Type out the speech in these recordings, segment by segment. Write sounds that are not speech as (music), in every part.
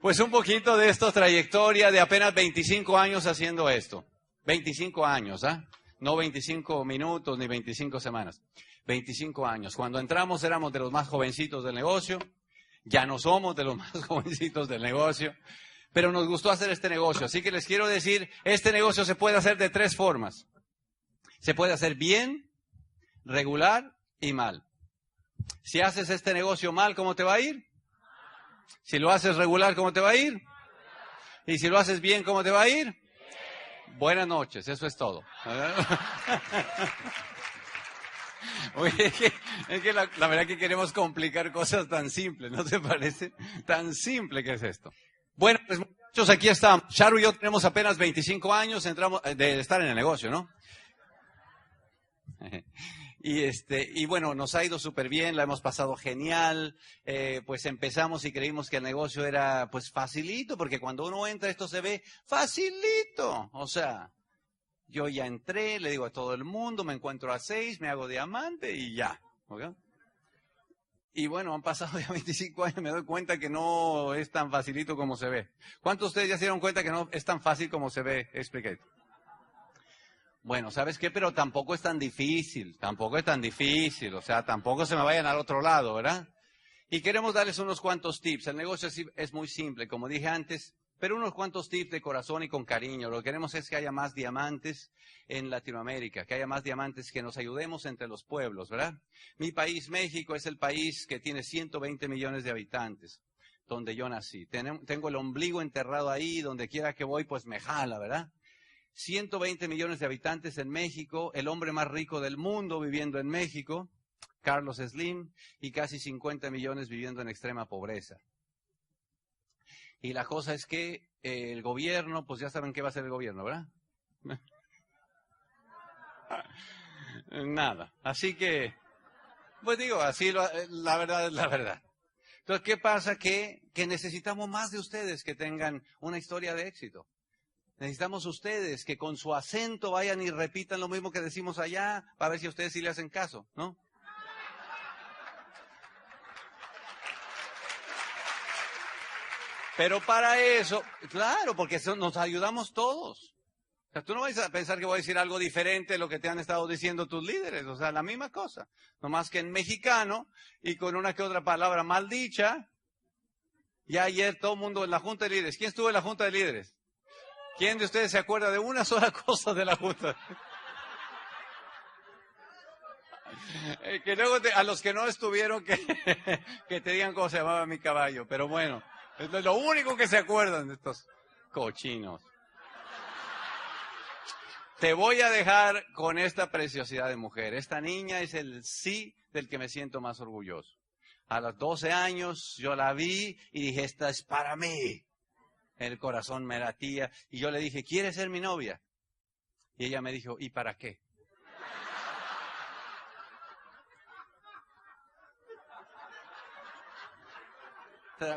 Pues un poquito de esta trayectoria de apenas 25 años haciendo esto. 25 años, ¿ah? No 25 minutos ni 25 semanas. 25 años. Cuando entramos éramos de los más jovencitos del negocio. Ya no somos de los (laughs) más jovencitos del negocio. Pero nos gustó hacer este negocio. Así que les quiero decir, este negocio se puede hacer de tres formas. Se puede hacer bien, regular y mal. Si haces este negocio mal, ¿cómo te va a ir? Si lo haces regular, ¿cómo te va a ir? Y si lo haces bien, ¿cómo te va a ir? Buenas noches, eso es todo. (laughs) Oye, es que, la, verdad que queremos complicar cosas tan simples, ¿no te parece? Tan simple que es esto. Bueno, pues muchachos, aquí estamos. Charu y yo tenemos apenas 25 años entramos, eh, de estar en el negocio, ¿no? (laughs) Y, este, y bueno, nos ha ido súper bien, la hemos pasado genial. Eh, pues empezamos y creímos que el negocio era pues facilito, porque cuando uno entra esto se ve facilito. O sea, yo ya entré, le digo a todo el mundo, me encuentro a seis, me hago diamante y ya. Y bueno, han pasado (laughs) ya 25 años, me doy cuenta que no es tan facilito como se ve. ¿Cuántos de ustedes ya se dieron cuenta que no es tan fácil como se ve? Expliqué. Bueno, ¿sabes qué? Pero tampoco es tan difícil, tampoco es tan difícil, o sea, tampoco se me vayan al otro lado, ¿verdad? Y queremos darles unos cuantos tips. El negocio es, muy simple, como dije antes, pero unos cuantos tips de corazón y con cariño. Lo que queremos es que haya más diamantes en Latinoamérica, que haya más diamantes, que nos ayudemos entre los pueblos, ¿verdad? Mi país, México, es el país que tiene 120 millones de habitantes, donde yo nací. Tengo el ombligo enterrado ahí, donde quiera que voy, pues me jala, ¿verdad? 120 millones de habitantes en México, el hombre más rico del mundo viviendo en México, Carlos Slim, y casi 50 millones viviendo en extrema pobreza. Y la cosa es que eh, el gobierno, pues ya saben qué va a hacer el gobierno, ¿verdad? (laughs) Nada. Así que, pues digo, así la verdad es la verdad. Entonces, ¿qué pasa? Que necesitamos más de ustedes que tengan una historia de éxito. Necesitamos ustedes que con su acento vayan y repitan lo mismo que decimos allá para ver si ustedes sí le hacen caso, ¿no? Pero para eso, claro, porque nos ayudamos todos. O sea, tú no vas a pensar que voy a decir algo diferente de lo que te han estado diciendo tus líderes. O sea, la misma cosa. No más que en mexicano y con una que otra palabra mal dicha. Y ayer todo el mundo en la Junta de Líderes. ¿Quién estuvo en la Junta de Líderes? ¿Quién de ustedes se acuerda de una sola (laughs) cosa de la Junta? Eh, que luego a los que no estuvieron, que, (laughs) que te digan cómo se llamaba mi caballo. Pero bueno, es lo único que se acuerdan de estos cochinos. Te voy a dejar con esta preciosidad de mujer. Esta niña es el sí del que me siento más orgulloso. A los 12 años yo la vi y dije, esta es para mí el corazón me latía. Y yo le dije, ¿quieres ser mi novia? Y ella me dijo, ¿y para qué?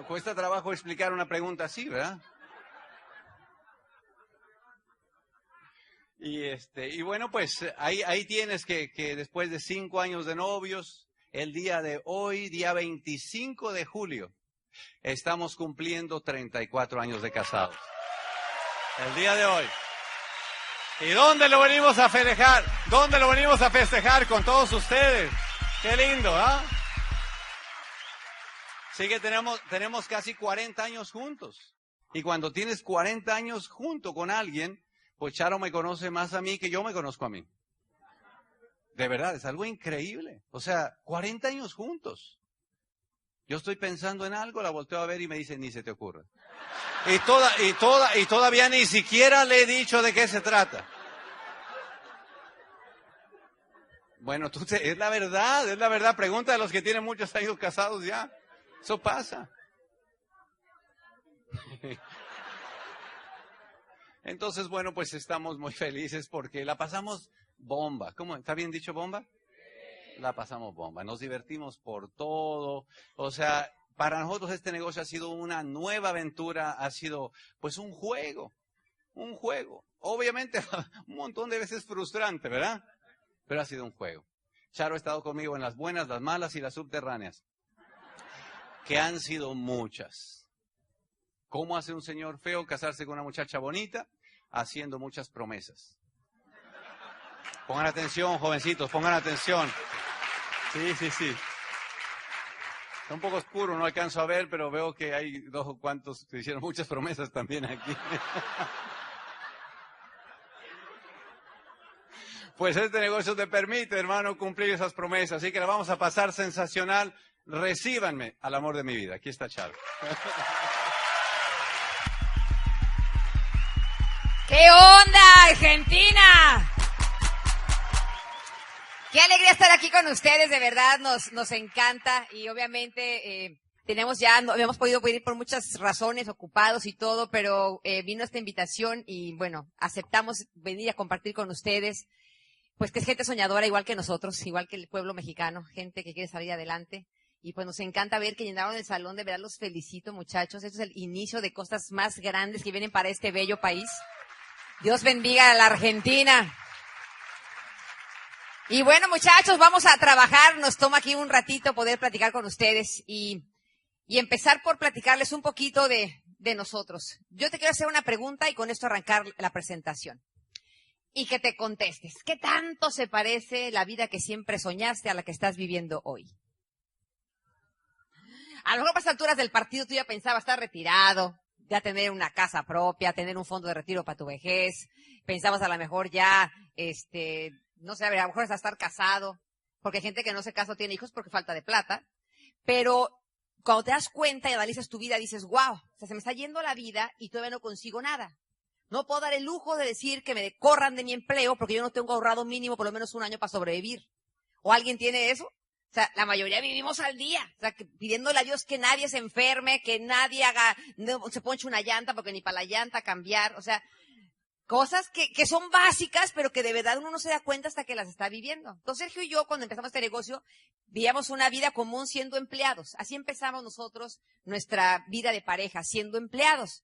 Cuesta trabajo explicar una pregunta así, ¿verdad? Y este, y bueno, pues ahí, ahí tienes que, que después de cinco años de novios, el día de hoy, día 25 de julio, Estamos cumpliendo 34 años de casados. El día de hoy. ¿Y dónde lo venimos a festejar? ¿Dónde lo venimos a festejar con todos ustedes? Qué lindo, ¿ah? Sí que tenemos, tenemos casi 40 años juntos. Y cuando tienes 40 años junto con alguien, pues Charo me conoce más a mí que yo me conozco a mí. De verdad, es algo increíble. O sea, 40 años juntos. Yo estoy pensando en algo, la volteo a ver y me dice, ni se te ocurre. Y, toda, y, toda, y todavía ni siquiera le he dicho de qué se trata. Bueno, tú es la verdad, es la verdad. Pregunta a los que tienen muchos años casados ya. Eso pasa. (laughs) Entonces, bueno, pues estamos muy felices porque la pasamos bomba. ¿Cómo? ¿Está bien dicho bomba? La pasamos bomba, nos divertimos por todo, o sea, para nosotros este negocio ha sido una nueva aventura, ha sido pues un juego, un juego. Obviamente (laughs) un montón de veces frustrante, ¿verdad? Pero ha sido un juego. Charo ha estado conmigo en las buenas, las malas y las subterráneas, que han sido muchas. ¿Cómo hace un señor feo casarse con una muchacha bonita? Haciendo muchas promesas. Pongan atención, jovencitos, pongan atención. Sí, sí, sí. Está un poco oscuro, no alcanzo a ver, pero veo que hay dos o cuantos que hicieron muchas promesas también aquí. (laughs) Pues este negocio te permite, hermano, cumplir esas promesas. Así que la vamos a pasar sensacional. Recíbanme al amor de mi vida. Aquí está Charo. (laughs) ¿Qué onda, Argentina? Qué alegría estar aquí con ustedes, de verdad, nos, nos encanta y obviamente eh, tenemos ya, no habíamos podido ir por muchas razones, ocupados y todo, pero eh, vino esta invitación y bueno, aceptamos venir a compartir con ustedes, pues que es gente soñadora igual que nosotros, igual que el pueblo mexicano, gente que quiere salir adelante. Y pues nos encanta ver que llenaron el salón, de verdad los felicito muchachos, esto es el inicio de cosas más grandes que vienen para este bello país. Dios bendiga a la Argentina. Y bueno, muchachos, vamos a trabajar. Nos toma aquí un ratito poder platicar con ustedes y, empezar por platicarles un poquito de, nosotros. Yo te quiero hacer una pregunta y con esto arrancar la presentación. Y que te contestes. ¿Qué tanto se parece la vida que siempre soñaste a la que estás viviendo hoy? A lo mejor a alturas del partido tú ya pensabas estar retirado, ya tener una casa propia, tener un fondo de retiro para tu vejez. Pensabas a lo mejor ya, este, no sé, a, ver, a lo mejor hasta estar casado, porque hay gente que no se casa o tiene hijos porque falta de plata, pero cuando te das cuenta y analizas tu vida, dices, wow, o sea, se me está yendo la vida y todavía no consigo nada. No puedo dar el lujo de decir que me corran de mi empleo porque yo no tengo ahorrado mínimo por lo menos un año para sobrevivir. ¿O alguien tiene eso? O sea, la mayoría vivimos al día, o sea, pidiéndole a Dios que nadie se enferme, que nadie haga, no, se ponche una llanta porque ni para la llanta cambiar, o sea, Cosas que, que son básicas, pero que de verdad uno no se da cuenta hasta que las está viviendo. Entonces Sergio y yo, cuando empezamos este negocio, vivíamos una vida común siendo empleados. Así empezamos nosotros nuestra vida de pareja, siendo empleados.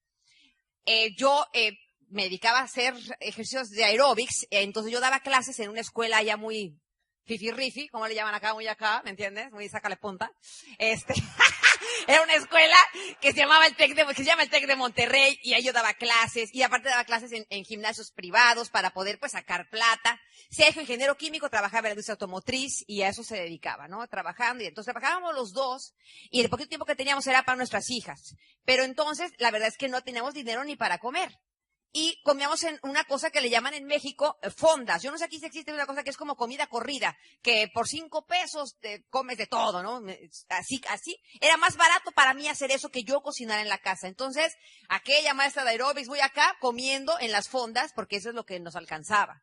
Eh, yo eh, me dedicaba a hacer ejercicios de aeróbics, eh, entonces yo daba clases en una escuela ya muy fifi rifi, como le llaman acá, muy acá, ¿me entiendes? Muy sácale punta. Este, (laughs) (laughs) era una escuela que se llamaba el Tec de, que se llama el Tec de Monterrey y ahí yo daba clases y aparte daba clases en, gimnasios privados para poder pues sacar plata. Sergio, ingeniero químico, trabajaba en la industria automotriz y a eso se dedicaba, ¿no? Trabajando y entonces trabajábamos los dos y el poquito tiempo que teníamos era para nuestras hijas. Pero entonces la verdad es que no teníamos dinero ni para comer y comíamos en una cosa que le llaman en México eh, fondas. Yo no sé aquí si existe una cosa que es como comida corrida, que por cinco pesos te comes de todo, ¿no? Así, así. Era más barato para mí hacer eso que yo cocinar en la casa. Entonces, aquella maestra de aerobics, voy acá comiendo en las fondas porque eso es lo que nos alcanzaba.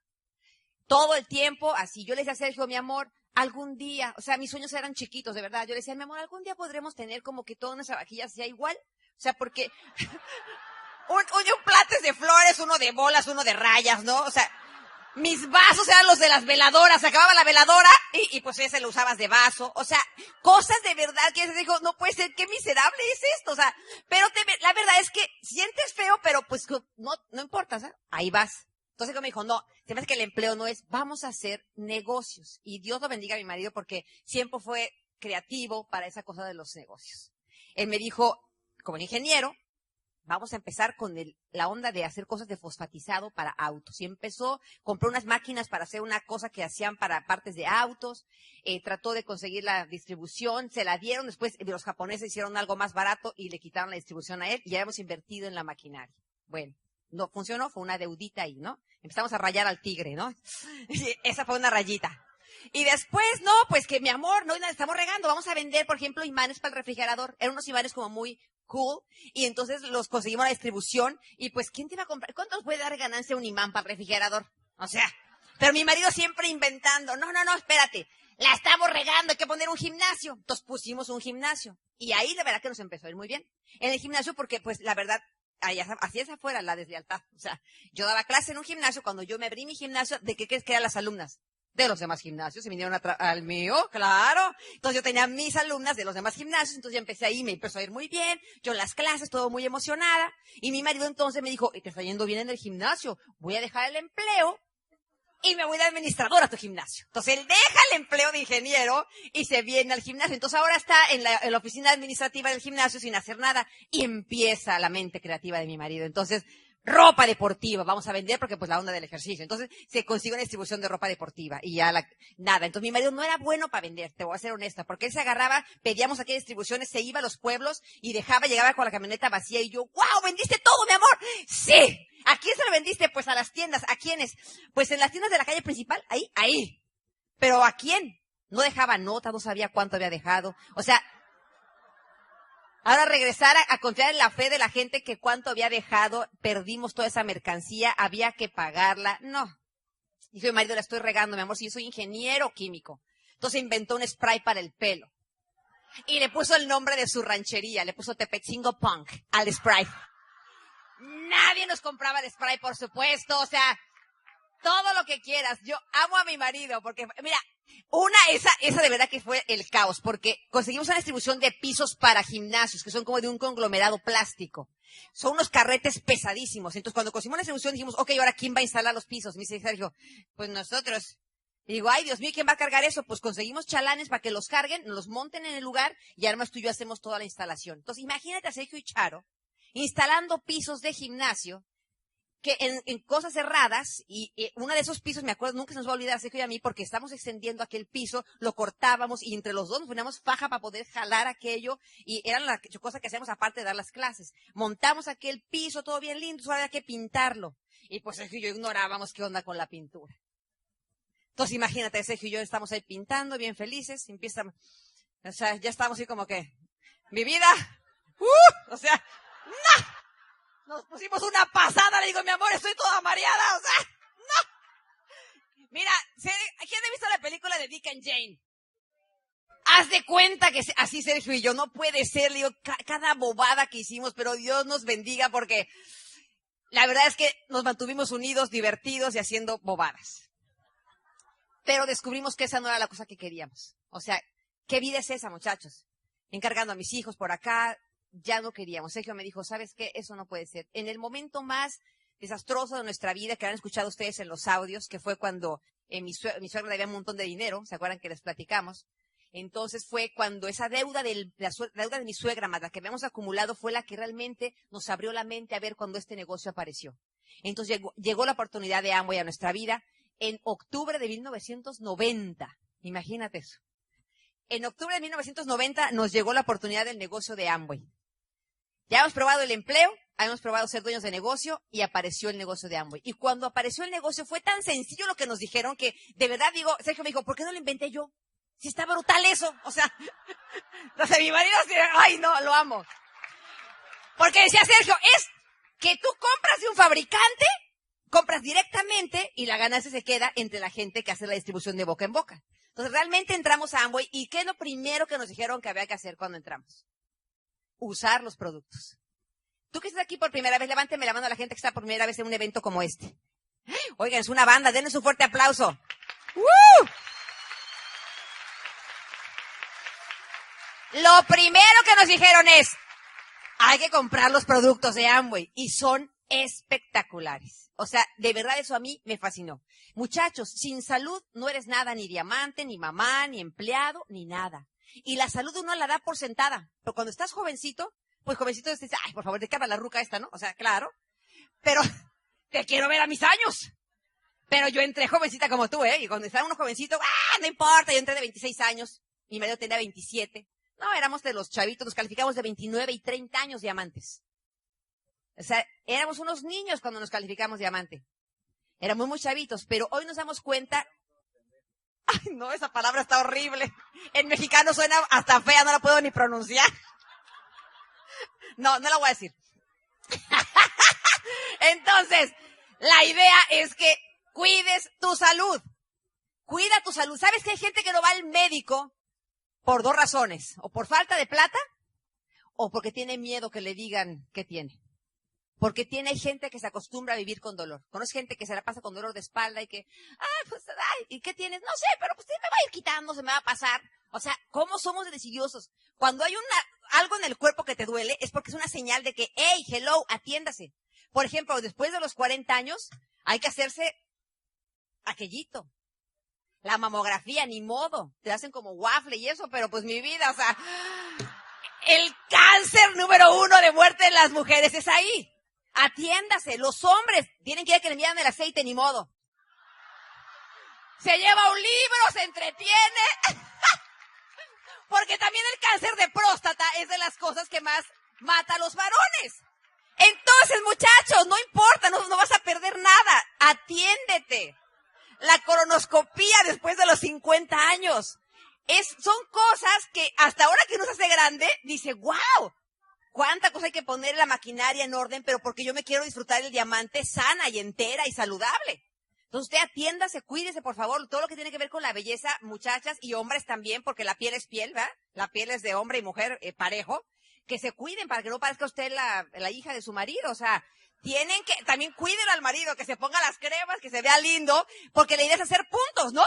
Todo el tiempo, así. Yo le decía a Sergio, mi amor, algún día, o sea, mis sueños eran chiquitos, de verdad. Yo le decía, mi amor, algún día podremos tener como que toda nuestra vajilla sea igual. O sea, porque (laughs) un, un, plates de flores, uno de bolas, uno de rayas, ¿no? O sea, mis vasos eran los de las veladoras, acababa la veladora y, y pues ese lo usabas de vaso. O sea, cosas de verdad que se dijo, no puede ser, qué miserable es esto. O sea, pero te, la verdad es que sientes feo, pero pues no, no importa, ¿sabes? Ahí vas. Entonces me dijo, no, se me que el empleo no es, vamos a hacer negocios. Y Dios lo bendiga a mi marido porque siempre fue creativo para esa cosa de los negocios. Él me dijo, como ingeniero, vamos a empezar con la onda de hacer cosas de fosfatizado para autos. Y empezó, compró unas máquinas para hacer una cosa que hacían para partes de autos, eh, trató de conseguir la distribución, se la dieron, después los japoneses hicieron algo más barato y le quitaron la distribución a él y ya hemos invertido en la maquinaria. Bueno, no funcionó, fue una deudita ahí, ¿no? Empezamos a rayar al tigre, ¿no? (laughs) Esa fue una rayita. Y después, no, pues que mi amor, no, estamos regando, vamos a vender, por ejemplo, imanes para el refrigerador. Eran unos imanes como muy cool. Y entonces los conseguimos la distribución. Y pues, ¿quién te va a comprar? ¿Cuánto puede dar ganancia un imán para refrigerador? O sea, pero mi marido siempre inventando. No, no, no, espérate. La estamos regando, hay que poner un gimnasio. Entonces pusimos un gimnasio. Y ahí de verdad que nos empezó a ir muy bien. En el gimnasio porque, pues, la verdad, así es afuera la deslealtad. O sea, yo daba clase en un gimnasio, cuando yo me abrí mi gimnasio, ¿de qué crees que eran las alumnas? De los demás gimnasios y vinieron al mío, claro. Entonces yo tenía mis alumnas de los demás gimnasios, entonces yo empecé ahí, me empezó a ir muy bien, yo en las clases, todo muy emocionada. Y mi marido entonces me dijo, te está yendo bien en el gimnasio, voy a dejar el empleo y me voy de administrador a tu gimnasio. Entonces él deja el empleo de ingeniero y se viene al gimnasio. Entonces ahora está en la, oficina administrativa del gimnasio sin hacer nada y empieza la mente creativa de mi marido. Entonces, ropa deportiva, vamos a vender porque pues la onda del ejercicio. Entonces se consigue una distribución de ropa deportiva y ya la, nada. Entonces mi marido no era bueno para vender, te voy a ser honesta, porque él se agarraba, pedíamos aquí distribuciones, se iba a los pueblos y dejaba, llegaba con la camioneta vacía y yo, wow, vendiste todo, mi amor. Sí. ¿A quién se lo vendiste? Pues a las tiendas. ¿A quiénes? Pues en las tiendas de la calle principal, ahí, ahí. Pero ¿a quién? No dejaba nota, no sabía cuánto había dejado. O sea, Ahora regresar a, confiar en la fe de la gente que cuánto había dejado, perdimos toda esa mercancía, había que pagarla. No. Dijo mi marido, la estoy regando, mi amor, si yo soy ingeniero químico. Entonces inventó un spray para el pelo. Y le puso el nombre de su ranchería, le puso Tepetzingo Punk al spray. Nadie nos compraba el spray, por supuesto, o sea, todo lo que quieras. Yo amo a mi marido porque, mira, una, esa, esa de verdad que fue el caos, porque conseguimos una distribución de pisos para gimnasios, que son como de un conglomerado plástico. Son unos carretes pesadísimos. Entonces, cuando conseguimos la distribución, dijimos, ok, ahora ¿quién va a instalar los pisos? Me dice Sergio, pues nosotros. Y digo, ay, Dios mío, ¿quién va a cargar eso? Pues conseguimos chalanes para que los carguen, los monten en el lugar y además tú y yo hacemos toda la instalación. Entonces, imagínate a Sergio y Charo instalando pisos de gimnasio que en, cosas cerradas, y, uno de esos pisos, me acuerdo, nunca se nos va a olvidar, Sergio y a mí, porque estamos extendiendo aquel piso, lo cortábamos y entre los dos nos poníamos faja para poder jalar aquello, y eran las cosas que hacíamos aparte de dar las clases. Montamos aquel piso, todo bien lindo, solo había que pintarlo. Y pues Sergio y yo ignorábamos qué onda con la pintura. Entonces imagínate, Sergio y yo estamos ahí pintando, bien felices, empieza, o sea, ya estamos así como que, mi vida, uh, o sea, no nos pusimos una pasada, le digo, mi amor, estoy toda mareada, o sea, (laughs) no. Mira, ¿quién ha visto la película de Dick and Jane? Haz de cuenta que así Sergio y yo, no puede ser, le digo, cada bobada que hicimos, pero Dios nos bendiga porque la verdad es que nos mantuvimos unidos, divertidos y haciendo bobadas. Pero descubrimos que esa no era la cosa que queríamos. O sea, ¿qué vida es esa, muchachos? Encargando a mis hijos por acá, ya no queríamos. Sergio me dijo, ¿sabes qué? Eso no puede ser. En el momento más desastroso de nuestra vida, que han escuchado ustedes en los audios, que fue cuando eh, mi, suegra, mi le había un montón de dinero, ¿se acuerdan que les platicamos? Entonces fue cuando esa deuda, de la, deuda de mi suegra, más la que habíamos acumulado, fue la que realmente nos abrió la mente a ver cuando este negocio apareció. Entonces llegó, llegó la oportunidad de Amway a nuestra vida en octubre de 1990. Imagínate eso. En octubre de 1990 nos llegó la oportunidad del negocio de Amway. Ya hemos probado el empleo, hemos probado ser dueños de negocio y apareció el negocio de Amway. Y cuando apareció el negocio fue tan sencillo lo que nos dijeron que de verdad digo, Sergio me dijo, ¿por qué no lo inventé yo? Si está brutal eso. O sea, (laughs) entonces mi marido ay no, lo amo. Porque decía Sergio, es que tú compras de un fabricante, compras directamente y la ganancia se queda entre la gente que hace la distribución de boca en boca. Entonces realmente entramos a Amway y ¿qué es lo primero que nos dijeron que había que hacer cuando entramos? Usar los productos. Tú que estás aquí por primera vez, levánteme la mano a la gente que está por primera vez en un evento como este. Oigan, es una banda, denles un fuerte aplauso. Lo primero que nos dijeron es, hay que comprar los productos de Amway y son espectaculares. O sea, de verdad eso a mí me fascinó. Muchachos, sin salud no eres nada, ni diamante, ni mamá, ni empleado, ni nada. Y la salud uno la da por sentada. Pero cuando estás jovencito, pues jovencito te dice, ay, por favor, ¿de qué la ruca esta, no? O sea, claro. Pero (laughs) te quiero ver a mis años. Pero yo entré jovencita como tú, ¿eh? Y cuando estaba uno jovencito, ¡ah! No importa, yo entré de 26 años. Mi marido tenía 27. No, éramos de los chavitos, nos calificamos de 29 y 30 años diamantes. O sea, éramos unos niños cuando nos calificamos diamante. Éramos muy chavitos, pero hoy nos damos cuenta Ay, no, esa palabra está horrible. En mexicano suena hasta fea, no la puedo ni pronunciar. No, no la voy a decir. (laughs) Entonces, la idea es que cuides tu salud. Cuida tu salud. ¿Sabes que hay gente que no va al médico por dos razones? O por falta de plata o porque tiene miedo que le digan qué tiene. Porque tiene gente que se acostumbra a vivir con dolor. Conoces gente que se la pasa con dolor de espalda y que, ay, pues, ay, ¿y qué tienes? No sé, pero pues se me va a ir quitando, se me va a pasar. O sea, ¿cómo somos decidiosos? Cuando hay una, algo en el cuerpo que te duele, es porque es una señal de que, hey, hello, atiéndase. Por ejemplo, después de los 40 años, hay que hacerse aquellito. La mamografía, ni modo. Te hacen como waffle y eso, pero pues mi vida, o sea, el cáncer número uno de muerte en las mujeres es ahí. Atiéndase. Los hombres tienen que ir a que le envían el aceite, ni modo. Se lleva un libro, se entretiene. (laughs) Porque también el cáncer de próstata es de las cosas que más mata a los varones. Entonces, muchachos, no importa, no, vas a perder nada. Atiéndete. La colonoscopía después de los 50 años. Es, son cosas que hasta ahora que uno se hace grande, dice, wow, cuánta cosa hay que poner la maquinaria en orden, pero porque yo me quiero disfrutar el diamante sana y entera y saludable. Entonces usted atiéndase, cuídese, por favor, todo lo que tiene que ver con la belleza, muchachas y hombres también, porque la piel es piel, ¿verdad? La piel es de hombre y mujer eh, parejo. Que se cuiden para que no parezca usted la, la hija de su marido. O sea, tienen que, también cuiden al marido, que se ponga las cremas, que se vea lindo, porque la idea es hacer puntos, ¿no?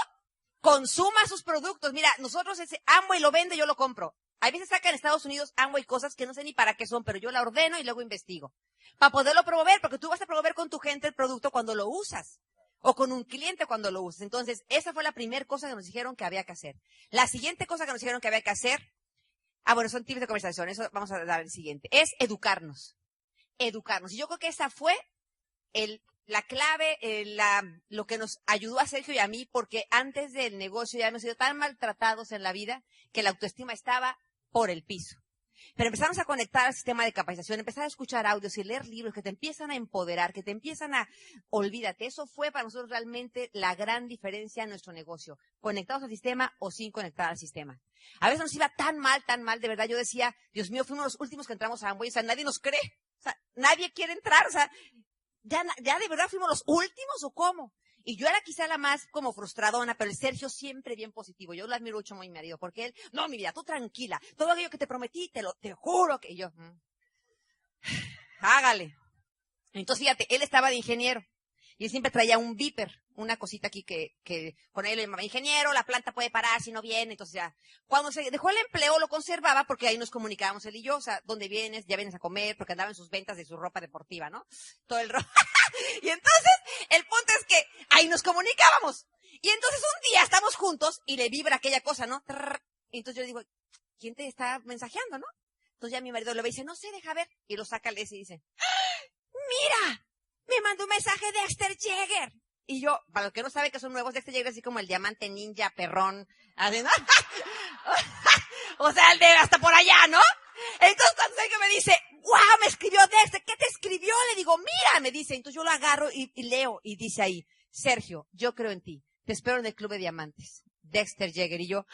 Consuma sus productos. Mira, nosotros ese y lo vende, yo lo compro. Hay veces sacan en Estados Unidos y cosas que no sé ni para qué son, pero yo la ordeno y luego investigo. Para poderlo promover, porque tú vas a promover con tu gente el producto cuando lo usas. O con un cliente cuando lo usas. Entonces, esa fue la primera cosa que nos dijeron que había que hacer. La siguiente cosa que nos dijeron que había que hacer, ah, bueno, son tips de conversación, eso vamos a dar el siguiente, es educarnos. Educarnos. Y yo creo que esa fue la clave, eh, la, lo que nos ayudó a Sergio y a mí, porque antes del negocio ya hemos sido tan maltratados en la vida que la autoestima estaba por el piso. Pero empezamos a conectar al sistema de capacitación, empezar a escuchar audios y leer libros que te empiezan a empoderar, que te empiezan a, olvídate, eso fue para nosotros realmente la gran diferencia en nuestro negocio, conectados al sistema o sin conectar al sistema. A veces nos iba tan mal, tan mal, de verdad, yo decía, Dios mío, fuimos los últimos que entramos a Amway, o sea, nadie nos cree, o sea, nadie quiere entrar, o sea, ya, ya de verdad fuimos los últimos o cómo. Y yo era quizá la más como frustradona, pero el Sergio siempre bien positivo. Yo lo admiro mucho muy mi marido, porque él, no, mi vida, tú tranquila. Todo aquello que te prometí, te lo, te juro que yo, mm, (sighs) hágale. Entonces, fíjate, él estaba de ingeniero. Y él siempre traía un viper, una cosita aquí que, que con él le llamaba ingeniero, la planta puede parar si no viene, entonces ya. Cuando se dejó el empleo lo conservaba porque ahí nos comunicábamos él y yo, o sea, ¿dónde vienes? Ya vienes a comer, porque andaba en sus ventas de su ropa deportiva, ¿no? Todo el ro (laughs) Y entonces, el punto es que ahí nos comunicábamos. Y entonces un día estamos juntos y le vibra aquella cosa, ¿no? Y entonces yo digo, ¿quién te está mensajeando, no? Entonces ya mi marido le dice, no sé, deja ver. Y lo saca y dice, ¡Ah! ¡Mira! Me mandó un mensaje de Dexter Jäger. Y yo, para los que no saben que son nuevos, Dexter Jäger así como el diamante ninja perrón. (laughs) o sea, el de hasta por allá, ¿no? Entonces cuando que me dice, wow, me escribió Dexter, ¿qué te escribió? Le digo, mira, me dice. Entonces yo lo agarro y, leo y dice ahí, Sergio, yo creo en ti. Te espero en el Club de Diamantes. Dexter Jäger y yo,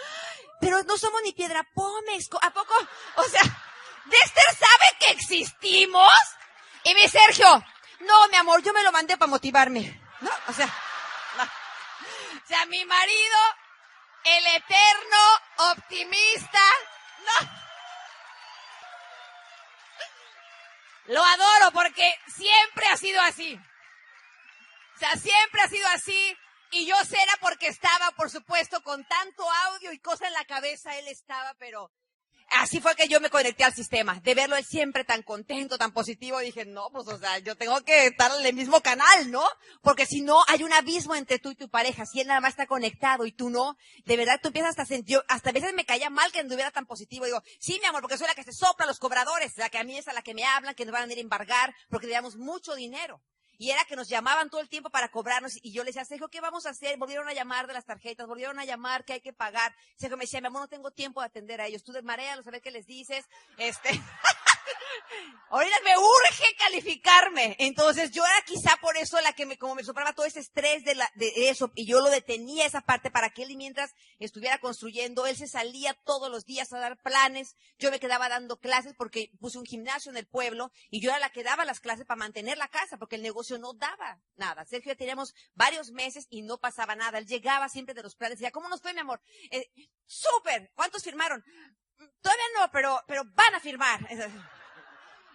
pero no somos ni piedra pómez, ¿a poco? O sea, Dexter sabe que existimos. Y mi Sergio, no, mi amor, yo me lo mandé para motivarme. ¿No? O sea, O sea, mi marido, el eterno optimista, no. Lo adoro porque siempre ha sido así. O sea, siempre ha sido así. Y yo sé era porque estaba, por supuesto, con tanto audio y cosa en la cabeza, él estaba, pero así fue que yo me conecté al sistema. De verlo él siempre tan contento, tan positivo, dije, no, pues, o sea, yo tengo que estar en el mismo canal, ¿no? Porque si no, hay un abismo entre tú y tu pareja. Si él nada más está conectado y tú no, de verdad tú empiezas hasta a sentir, hasta a veces me caía mal que anduviera tan positivo. Digo, sí, mi amor, porque soy la que se sopla los cobradores, la que a mí es a la que me hablan, que nos van a ir a embargar, porque le damos mucho dinero. Y era que nos llamaban todo el tiempo para cobrarnos. Y yo les decía, Sergio, ¿qué vamos a hacer? Volvieron a llamar de las tarjetas, volvieron a llamar que hay que pagar. Sergio me decía, mi amor, no tengo tiempo de atender a ellos. Tú desmarealos, a ver qué les dices. Este. (laughs) Ahorita me urge calificarme. Entonces yo era quizá por eso la que me, como me sopraba todo ese estrés de, la, de eso, y yo lo detenía esa parte para que él mientras estuviera construyendo, él se salía todos los días a dar planes, yo me quedaba dando clases porque puse un gimnasio en el pueblo, y yo era la que daba las clases para mantener la casa, porque el negocio no daba nada. Sergio ya teníamos varios meses y no pasaba nada. Él llegaba siempre de los planes, y decía, ¿cómo nos fue mi amor? Eh, súper, ¿cuántos firmaron? Todavía no, pero, pero van a firmar.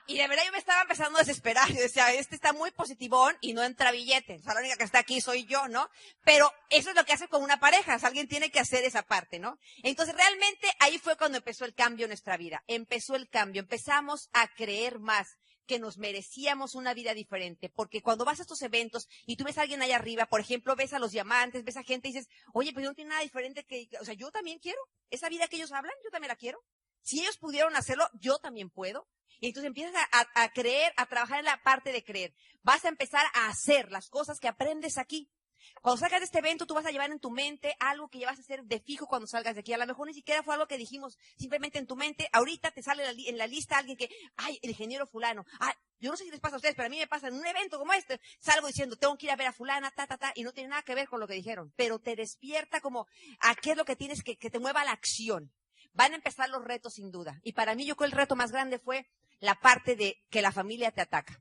Y de verdad yo me estaba empezando a desesperar. Yo decía, este está muy positivón y no entra billete. O sea, la única que está aquí soy yo, ¿no? Pero eso es lo que hace con una pareja. Alguien tiene que hacer esa parte, ¿no? Entonces realmente ahí fue cuando empezó el cambio en nuestra vida. Empezó el cambio. Empezamos a creer más que nos merecíamos una vida diferente, porque cuando vas a estos eventos y tú ves a alguien allá arriba, por ejemplo, ves a los diamantes, ves a gente y dices, oye, pues yo no tiene nada diferente que, o sea, yo también quiero, esa vida que ellos hablan, yo también la quiero. Si ellos pudieron hacerlo, yo también puedo. Y entonces empiezas a, a creer, a trabajar en la parte de creer. Vas a empezar a hacer las cosas que aprendes aquí. Cuando salgas de este evento, tú vas a llevar en tu mente algo que ya vas a hacer de fijo cuando salgas de aquí. A lo mejor ni siquiera fue algo que dijimos simplemente en tu mente. Ahorita te sale en la lista alguien que, ay, el ingeniero fulano. Ay, yo no sé si les pasa a ustedes, pero a mí me pasa en un evento como este. Salgo diciendo, tengo que ir a ver a fulana, ta, ta, ta, y no tiene nada que ver con lo que dijeron. Pero te despierta como a qué es lo que tienes que, que te mueva la acción. Van a empezar los retos sin duda. Y para mí yo creo el reto más grande fue la parte de que la familia te ataca.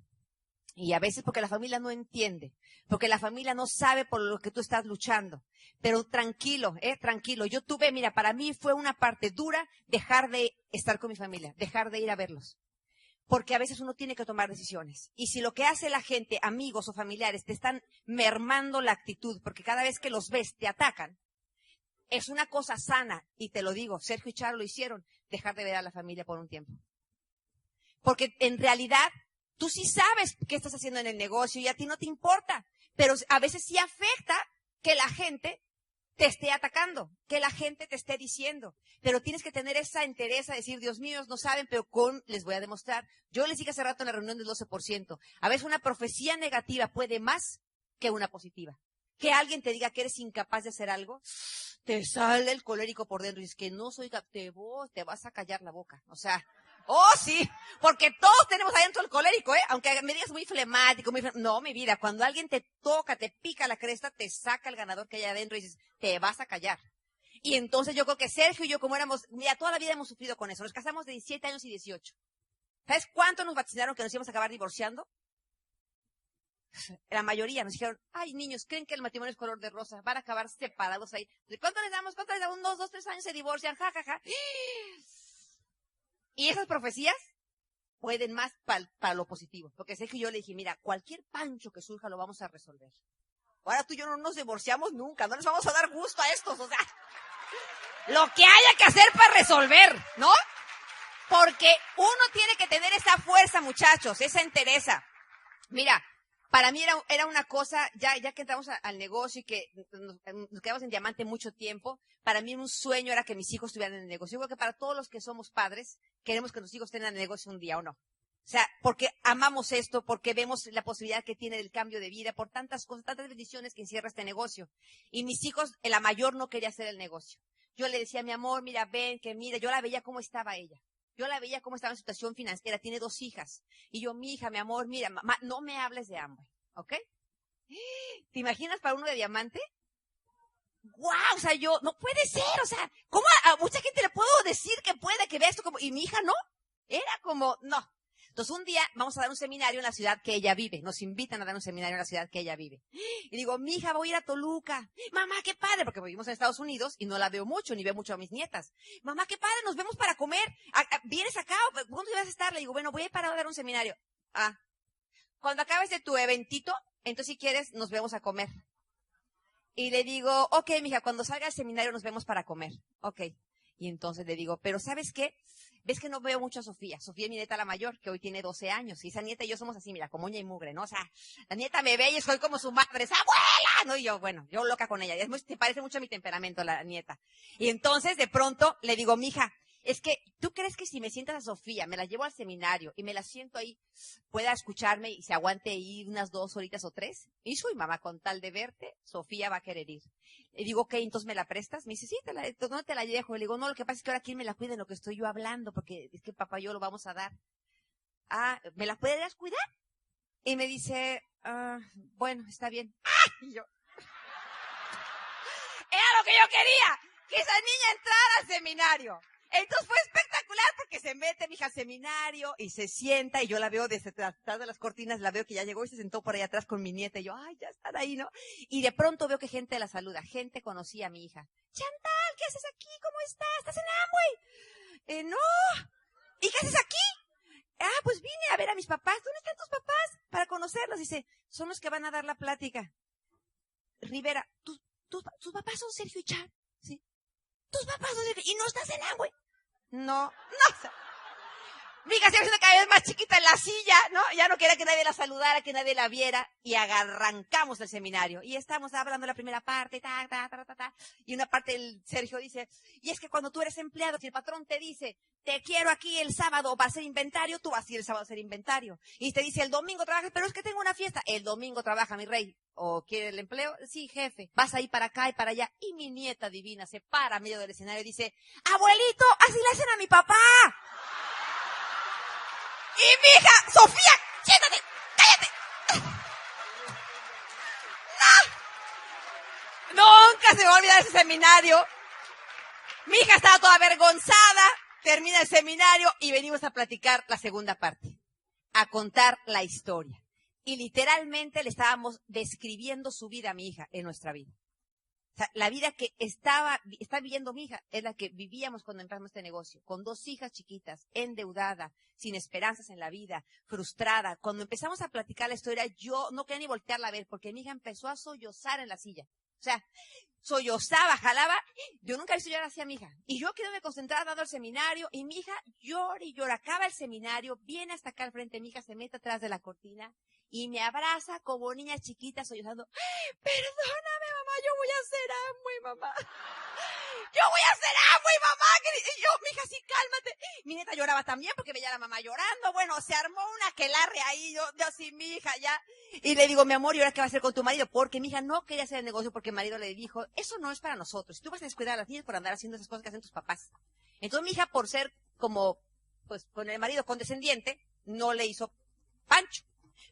Y a veces porque la familia no entiende, porque la familia no sabe por lo que tú estás luchando. Pero tranquilo, eh, tranquilo. Yo tuve, mira, para mí fue una parte dura dejar de estar con mi familia, dejar de ir a verlos. Porque a veces uno tiene que tomar decisiones. Y si lo que hace la gente, amigos o familiares, te están mermando la actitud, porque cada vez que los ves te atacan, es una cosa sana. Y te lo digo, Sergio y Charo lo hicieron, dejar de ver a la familia por un tiempo. Porque en realidad Tú sí sabes qué estás haciendo en el negocio y a ti no te importa, pero a veces sí afecta que la gente te esté atacando, que la gente te esté diciendo. Pero tienes que tener esa entereza de decir, Dios mío, no saben, pero con les voy a demostrar. Yo les dije hace rato en la reunión del 12%. A veces una profecía negativa puede más que una positiva. Que alguien te diga que eres incapaz de hacer algo, te sale el colérico por dentro y dices que no soy vos, te vas a callar la boca. O sea, Oh, sí, porque todos tenemos adentro el colérico, ¿eh? Aunque me digas muy flemático, muy No, mi vida, cuando alguien te toca, te pica la cresta, te saca el ganador que hay adentro y dices, te vas a callar. Y entonces yo creo que Sergio y yo, como éramos, mira, toda la vida hemos sufrido con eso. Nos casamos de 17 años y 18. ¿Sabes cuánto nos vaticinaron que nos íbamos a acabar divorciando? La mayoría nos dijeron, ay niños, creen que el matrimonio es color de rosa, van a acabar separados ahí. ¿De cuánto les damos? ¿Cuánto les damos? Unos dos, tres años se divorcian, ja, ja, ja. Y esas profecías pueden más para lo positivo. Porque sé que yo le dije, mira, cualquier pancho que surja lo vamos a resolver. Ahora tú y yo no nos divorciamos nunca, no les vamos a dar gusto a estos, o sea, lo que haya que hacer para resolver, ¿no? Porque uno tiene que tener esa fuerza, muchachos, esa entereza. Mira, para mí era, era una cosa, ya, ya que entramos al negocio y que nos, quedamos en diamante mucho tiempo, para mí un sueño era que mis hijos estuvieran en el negocio. Yo creo que para todos los que somos padres, queremos que nuestros hijos tengan el negocio un día o no. O sea, porque amamos esto, porque vemos la posibilidad que tiene del cambio de vida, por tantas cosas, tantas bendiciones que encierra este negocio. Y mis hijos, la mayor no quería hacer el negocio. Yo le decía, mi amor, mira, ven, que mira, yo la veía cómo estaba ella. Yo la veía cómo estaba en situación financiera, tiene dos hijas. Y yo, mi hija, mi amor, mira, mamá, no me hables de hambre, ¿ok? ¿Te imaginas para uno de diamante? ¡Guau! O sea, yo, no puede ser, o sea, ¿cómo a, mucha gente le puedo decir que puede, que vea esto como, y mi hija no? Era como, no. Entonces un día vamos a dar un seminario en la ciudad que ella vive. Nos invitan a dar un seminario en la ciudad que ella vive. Y digo, mi hija, voy a ir a Toluca. Mamá, qué padre, porque vivimos en Estados Unidos y no la veo mucho, ni veo mucho a mis nietas. Mamá, qué padre, nos vemos para comer. ¿Vienes acá? ¿Dónde vas a estar? Le digo, bueno, voy a ir para dar un seminario. Ah. Cuando acabes de tu eventito, entonces si quieres, nos vemos a comer. Y le digo, ok, mija, cuando salga al seminario nos vemos para comer. Ok. Y entonces le digo, pero ¿sabes qué? ves que no veo mucho a Sofía. Sofía es mi nieta la mayor, que hoy tiene 12 años. Y esa nieta y yo somos así, mira, como uña y mugre, ¿no? O sea, la nieta me ve y soy como su madre, ¡es abuela! ¿No? Y yo, bueno, yo loca con ella. Es te parece mucho a mi temperamento la nieta. Y entonces, de pronto, le digo, mija, es que tú crees que si me sientas a Sofía, me la llevo al seminario y me la siento ahí, pueda escucharme y se aguante ahí unas dos horitas o tres. Y soy mamá, con tal de verte, Sofía va a querer ir. Le digo, ok, entonces me la prestas. Me dice, sí, te la, no te la dejo. Le digo, no, lo que pasa es que ahora quién me la cuida en lo que estoy yo hablando, porque es que papá y yo lo vamos a dar. Ah, ¿me la puedes cuidar? Y me dice, ah, bueno, está bien. ¡Ah! (laughs) Y yo, (laughs) era lo que yo quería, que esa niña entrara al seminario. Entonces fue espectacular porque se mete mi hija al seminario y se sienta y yo la veo desde atrás de las cortinas, la veo que ya llegó y se sentó por ahí atrás con mi nieta y yo, ay, ya están ahí, ¿no? Y de pronto veo que gente la saluda, gente conocía a mi hija. Chantal, ¿qué haces aquí? ¿Cómo estás? ¿Estás en Amway? Eh, no. ¿Y qué haces aquí? Ah, pues vine a ver a mis papás. ¿Dónde están tus papás? Para conocerlos. Dice, son los que van a dar la plática. Rivera, ¿tus, tus, papás son Sergio y Char? Tus papás son Sergio y no estás en Amway. No, no. Mi se iba haciendo cada vez más chiquita en la silla, ¿no? Ya no quería que nadie la saludara, que nadie la viera. Y arrancamos el seminario. Y estamos hablando la primera parte, ta, ta, ta, ta, ta. Y una parte el Sergio dice, y es que cuando tú eres empleado, si el patrón te dice, te quiero aquí el sábado para hacer inventario, tú vas a ir el sábado a hacer inventario. Y te dice, el domingo trabajas, pero es que tengo una fiesta. El domingo trabaja mi rey. ¿O quiere el empleo? Sí, jefe. Vas a ir para acá y para allá. Y mi nieta divina se para a medio del escenario y dice, abuelito, así le hacen a mi papá. Y mi hija, Sofía, siéntate, cállate. No. Nunca se me va a olvidar ese seminario. Mi hija estaba toda avergonzada, termina el seminario y venimos a platicar la segunda parte, a contar la historia. Y literalmente le estábamos describiendo su vida a mi hija en nuestra vida. Sea, la vida que estaba, está viviendo mi hija es la que vivíamos cuando empezamos este negocio, con dos hijas chiquitas, endeudada, sin esperanzas en la vida, frustrada. Cuando empezamos a platicar la historia, yo no quería ni voltearla a ver, porque mi hija empezó a sollozar en la silla. O sea, sollozaba, jalaba. Yo nunca visto llorar así a mi hija. Y yo quedé concentrada dando el seminario, y mi hija llora y llora. Acaba el seminario, viene hasta acá al frente, mi hija se mete atrás de la cortina, y me abraza como niña chiquita sollozando. Perdóname, mamá, yo voy a ser Amway, mamá. Yo voy a ser Amway, mamá. Y yo, mi hija, sí, cálmate. Mi nieta lloraba también porque veía a la mamá llorando. Bueno, se armó una quelarre ahí. Yo, yo sí, mi hija, ya. Y le digo, mi amor, ¿y ahora qué va a hacer con tu marido? Porque mi hija no quería hacer el negocio porque el marido le dijo, eso no es para nosotros. Tú vas a descuidar a las niñas por andar haciendo esas cosas que hacen tus papás. Entonces mi hija, por ser como, pues, con el marido condescendiente, no le hizo pancho.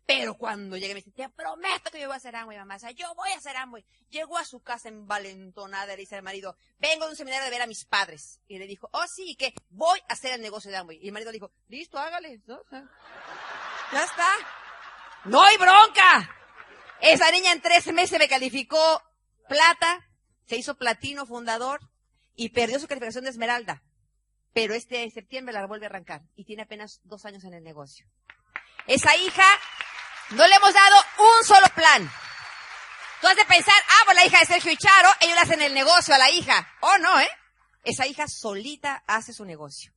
Pero cuando llegué me dice, te prometo que yo voy a ser Amway, mamá. O sea, yo voy a ser Amway. Llegó a su casa envalentonada, le dice al marido, vengo de un seminario de ver a mis padres. Y le dijo, oh sí, que voy a hacer el negocio de Amway. Y el marido le dijo, listo, hágale. Ya está. No hay bronca. Esa niña en tres meses me calificó plata, se hizo platino fundador y perdió su calificación de esmeralda. Pero este septiembre la vuelve a arrancar y tiene apenas dos años en el negocio. Esa hija no le hemos dado un solo plan. Tú has de pensar, ah, pues la hija de Sergio y Charo, ellos le hacen el negocio a la hija. Oh, no, ¿eh? Esa hija solita hace su negocio.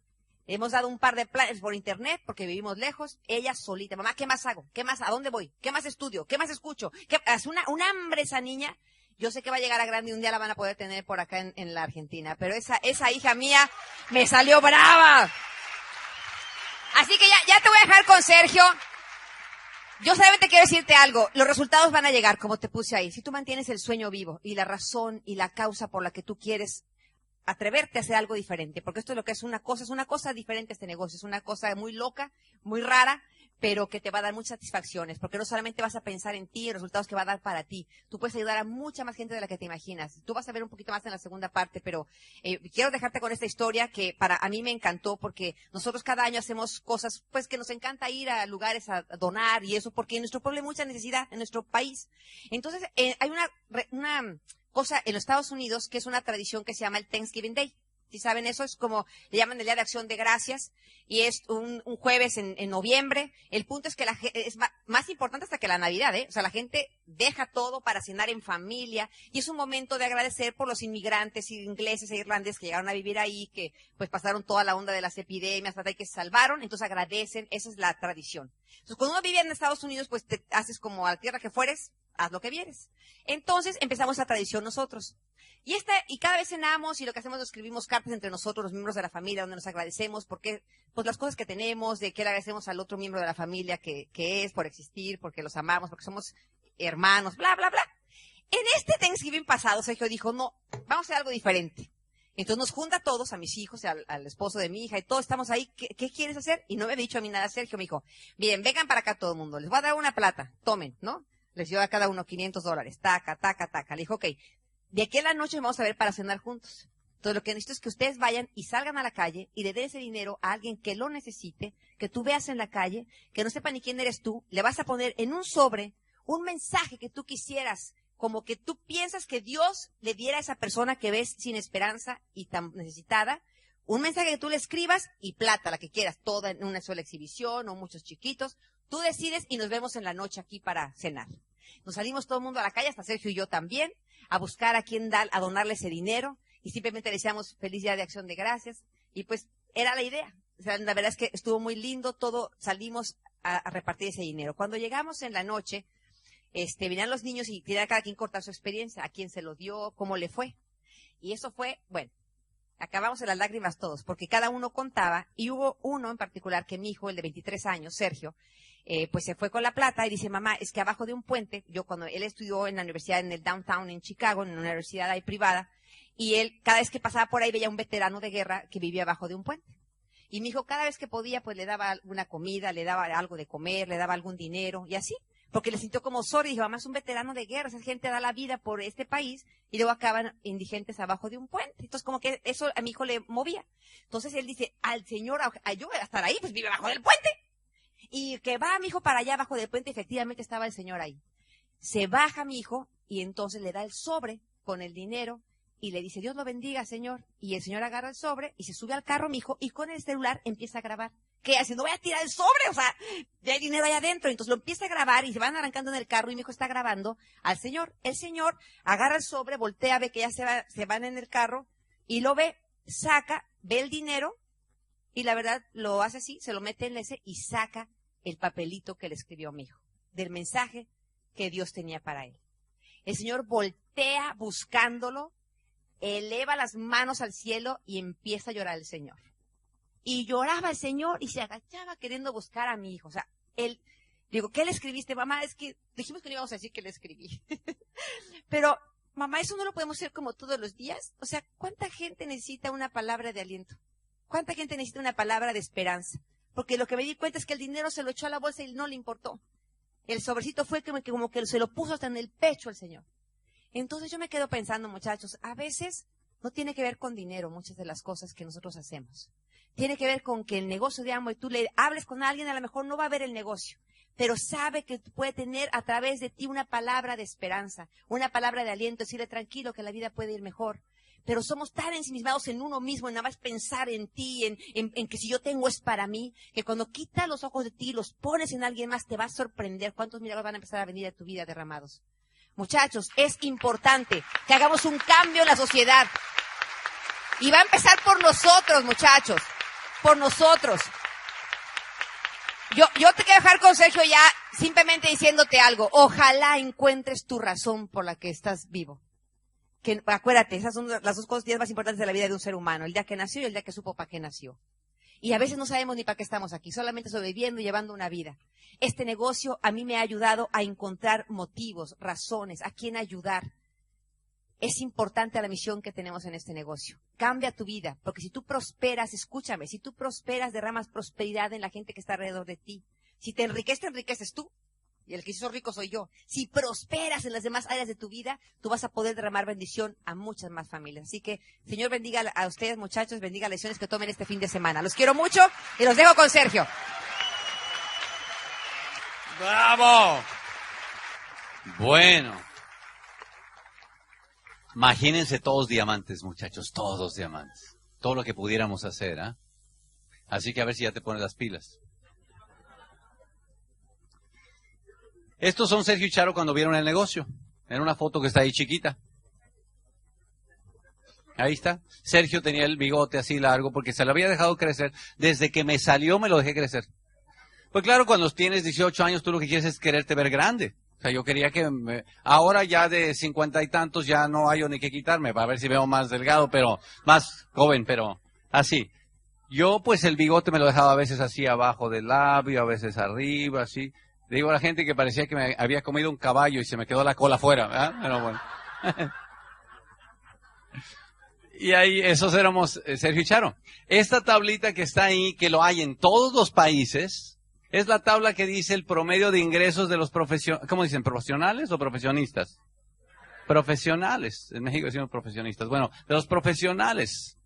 Hemos dado un par de planes por internet porque vivimos lejos. Ella solita. Mamá, ¿qué más hago? ¿Qué más? ¿A dónde voy? ¿Qué más estudio? ¿Qué más escucho? ¿Qué? Hace una, un hambre esa niña. Yo sé que va a llegar a grande y un día la van a poder tener por acá en, en la Argentina. Pero esa, esa hija mía me salió brava. Así que ya, ya te voy a dejar con Sergio. Yo solamente quiero decirte algo, los resultados van a llegar, como te puse ahí. Si tú mantienes el sueño vivo y la razón y la causa por la que tú quieres atreverte a hacer algo diferente, porque esto es lo que es una cosa, es una cosa diferente este negocio, es una cosa muy loca, muy rara, pero que te va a dar muchas satisfacciones, porque no solamente vas a pensar en ti y resultados que va a dar para ti, tú puedes ayudar a mucha más gente de la que te imaginas. Tú vas a ver un poquito más en la segunda parte, pero eh, quiero dejarte con esta historia que para a mí me encantó, porque nosotros cada año hacemos cosas, pues que nos encanta ir a lugares a, donar y eso, porque en nuestro pueblo hay mucha necesidad, en nuestro país. Entonces, eh, hay una, una cosa en los Estados Unidos que es una tradición que se llama el Thanksgiving Day. Si saben eso, es como le llaman el Día de Acción de Gracias y es un, jueves en, en, noviembre. El punto es que la, es más importante hasta que la Navidad, ¿eh? O sea, la gente deja todo para cenar en familia y es un momento de agradecer por los inmigrantes ingleses e irlandeses que llegaron a vivir ahí, que pues pasaron toda la onda de las epidemias, hasta que se salvaron, entonces agradecen, esa es la tradición. Entonces, cuando uno vive en Estados Unidos, pues te haces como a la tierra que fueres, haz lo que vienes. Entonces empezamos esa tradición nosotros. Y esta, y cada vez cenamos y lo que hacemos es escribimos cartas entre nosotros, los miembros de la familia, donde nos agradecemos porque, pues las cosas que tenemos, de que le agradecemos al otro miembro de la familia que, es por existir, porque los amamos, porque somos hermanos, bla, bla, bla. En este Thanksgiving pasado, Sergio dijo, no, vamos a hacer algo diferente. Entonces nos junta a todos, a mis hijos, al, esposo de mi hija, y todos estamos ahí, ¿Qué, ¿qué, quieres hacer? Y no me ha dicho a mí nada, Sergio me dijo, bien, vengan para acá todo el mundo, les voy a dar una plata, tomen, ¿no? Les dio a cada uno 500 dólares, taca, taca, taca. Le dijo, ok, de aquí a la noche vamos a ver para cenar juntos. Entonces lo que necesito es que ustedes vayan y salgan a la calle y le den ese dinero a alguien que lo necesite, que tú veas en la calle, que no sepa ni quién eres tú, le vas a poner en un sobre un mensaje que tú quisieras, como que tú piensas que Dios le diera a esa persona que ves sin esperanza y tan necesitada, un mensaje que tú le escribas y plata, la que quieras, toda en una sola exhibición o muchos chiquitos. Tú decides y nos vemos en la noche aquí para cenar. Nos salimos todo el mundo a la calle, hasta Sergio y yo también, a buscar a quién dar, a donarle ese dinero y simplemente le decíamos feliz día de acción de gracias y pues era la idea. O sea, la verdad es que estuvo muy lindo, todo, salimos a, repartir ese dinero. Cuando llegamos en la noche, este, venían los niños y quería cada quien cortar su experiencia, a quién se lo dio, cómo le fue. Y eso fue, bueno, acabamos en las lágrimas todos, porque cada uno contaba, y hubo uno en particular que mi hijo, el de 23 años, Sergio, eh, pues se fue con la plata y dice, mamá, es que abajo de un puente, yo cuando él estudió en la universidad en el downtown en Chicago, en una universidad ahí privada, y él cada vez que pasaba por ahí veía un veterano de guerra que vivía abajo de un puente. Y mi hijo cada vez que podía, pues le daba alguna comida, le daba algo de comer, le daba algún dinero y así. Porque le sintió como sordo y dijo, mamá es un veterano de guerra, esa gente da la vida por este país y luego acaban indigentes abajo de un puente. Entonces como que eso a mi hijo le movía. Entonces él dice, al señor, a- yo voy a estar ahí, pues vive abajo del puente. Y que va mi hijo para allá abajo del puente, efectivamente estaba el señor ahí. Se baja mi hijo y entonces le da el sobre con el dinero y le dice, Dios lo bendiga, señor. Y el señor agarra el sobre y se sube al carro, mi hijo, y con el celular empieza a grabar. ¿Qué hace? No voy a tirar el sobre, o sea, ya hay dinero ahí adentro. Entonces lo empieza a grabar y se van arrancando en el carro y mi hijo está grabando al señor. El señor agarra el sobre, voltea, ve que ya se, va- van en el carro y lo ve, saca, ve el dinero y la verdad lo hace así, se lo mete en ese y saca el papelito que le escribió mi hijo, del mensaje que Dios tenía para él. El Señor voltea buscándolo, eleva las manos al cielo y empieza a llorar el Señor. Y lloraba el Señor y se agachaba queriendo buscar a mi hijo. O sea, él, digo, ¿qué le escribiste, mamá? Es que dijimos que no íbamos a decir que le escribí. (laughs) Pero, mamá, eso no lo podemos hacer como todos los días. O sea, ¿cuánta gente necesita una palabra de aliento? ¿Cuánta gente necesita una palabra de esperanza? Porque lo que me di cuenta es que el dinero se lo echó a la bolsa y no le importó. El sobrecito fue como que, como que se lo puso hasta en el pecho al Señor. Entonces yo me quedo pensando, muchachos, a veces no tiene que ver con dinero muchas de las cosas que nosotros hacemos. Tiene que ver con que el negocio de amo y tú le hables con alguien, a lo mejor no va a ver el negocio, pero sabe que puede tener a través de ti una palabra de esperanza, una palabra de aliento, decirle tranquilo que la vida puede ir mejor. Pero somos tan ensimismados en uno mismo, en nada más pensar en ti, en, en- que si yo tengo es para mí, que cuando quitas los ojos de ti y los pones en alguien más, te va a sorprender cuántos milagros van a empezar a venir a tu vida derramados. Muchachos, es importante que hagamos un cambio en la sociedad. Y va a empezar por nosotros, muchachos. Por nosotros. Yo, te quiero dejar con Sergio ya simplemente diciéndote algo. Ojalá encuentres tu razón por la que estás vivo. Que, acuérdate, esas son las dos cosas más importantes de la vida de un ser humano. El día que nació y el día que supo para qué nació. Y a veces no sabemos ni para qué estamos aquí, solamente sobreviviendo y llevando una vida. Este negocio a mí me ha ayudado a encontrar motivos, razones, a quién ayudar. Es importante la misión que tenemos en este negocio. Cambia tu vida, porque si tú prosperas, escúchame, si tú prosperas, derramas prosperidad en la gente que está alrededor de ti. Si te enriqueces, te enriqueces tú. Y el que hizo rico soy yo. Si prosperas en las demás áreas de tu vida, tú vas a poder derramar bendición a muchas más familias. Así que, Señor, bendiga a ustedes, muchachos, bendiga las lecciones que tomen este fin de semana. Los quiero mucho y los dejo con Sergio. ¡Bravo! Bueno. Imagínense todos diamantes, muchachos, todos diamantes. Todo lo que pudiéramos hacer, ¿ah? Así que a ver si ya te pones las pilas. Estos son Sergio y Charo cuando vieron el negocio. En una foto que está ahí chiquita. Ahí está. Sergio tenía el bigote así largo porque se lo había dejado crecer. Desde que me salió me lo dejé crecer. Pues claro, cuando tienes 18 años tú lo que quieres es quererte ver grande. O sea, yo quería que me- ahora ya de cincuenta y tantos ya no hay ni que quitarme para ver si veo más delgado, pero más joven, pero así. Yo pues el bigote me lo dejaba a veces así abajo del labio, a veces arriba, así. Digo a la gente que parecía que me había comido un caballo y se me quedó la cola afuera, ¿verdad? Pero bueno. (laughs) Y ahí, esos éramos eh, Sergio y Charo. Esta tablita que está ahí, que lo hay en todos los países, es la tabla que dice el promedio de ingresos de los profesionales, ¿cómo dicen? ¿Profesionales o profesionistas? Profesionales. En México decimos profesionistas. Bueno, de los profesionales.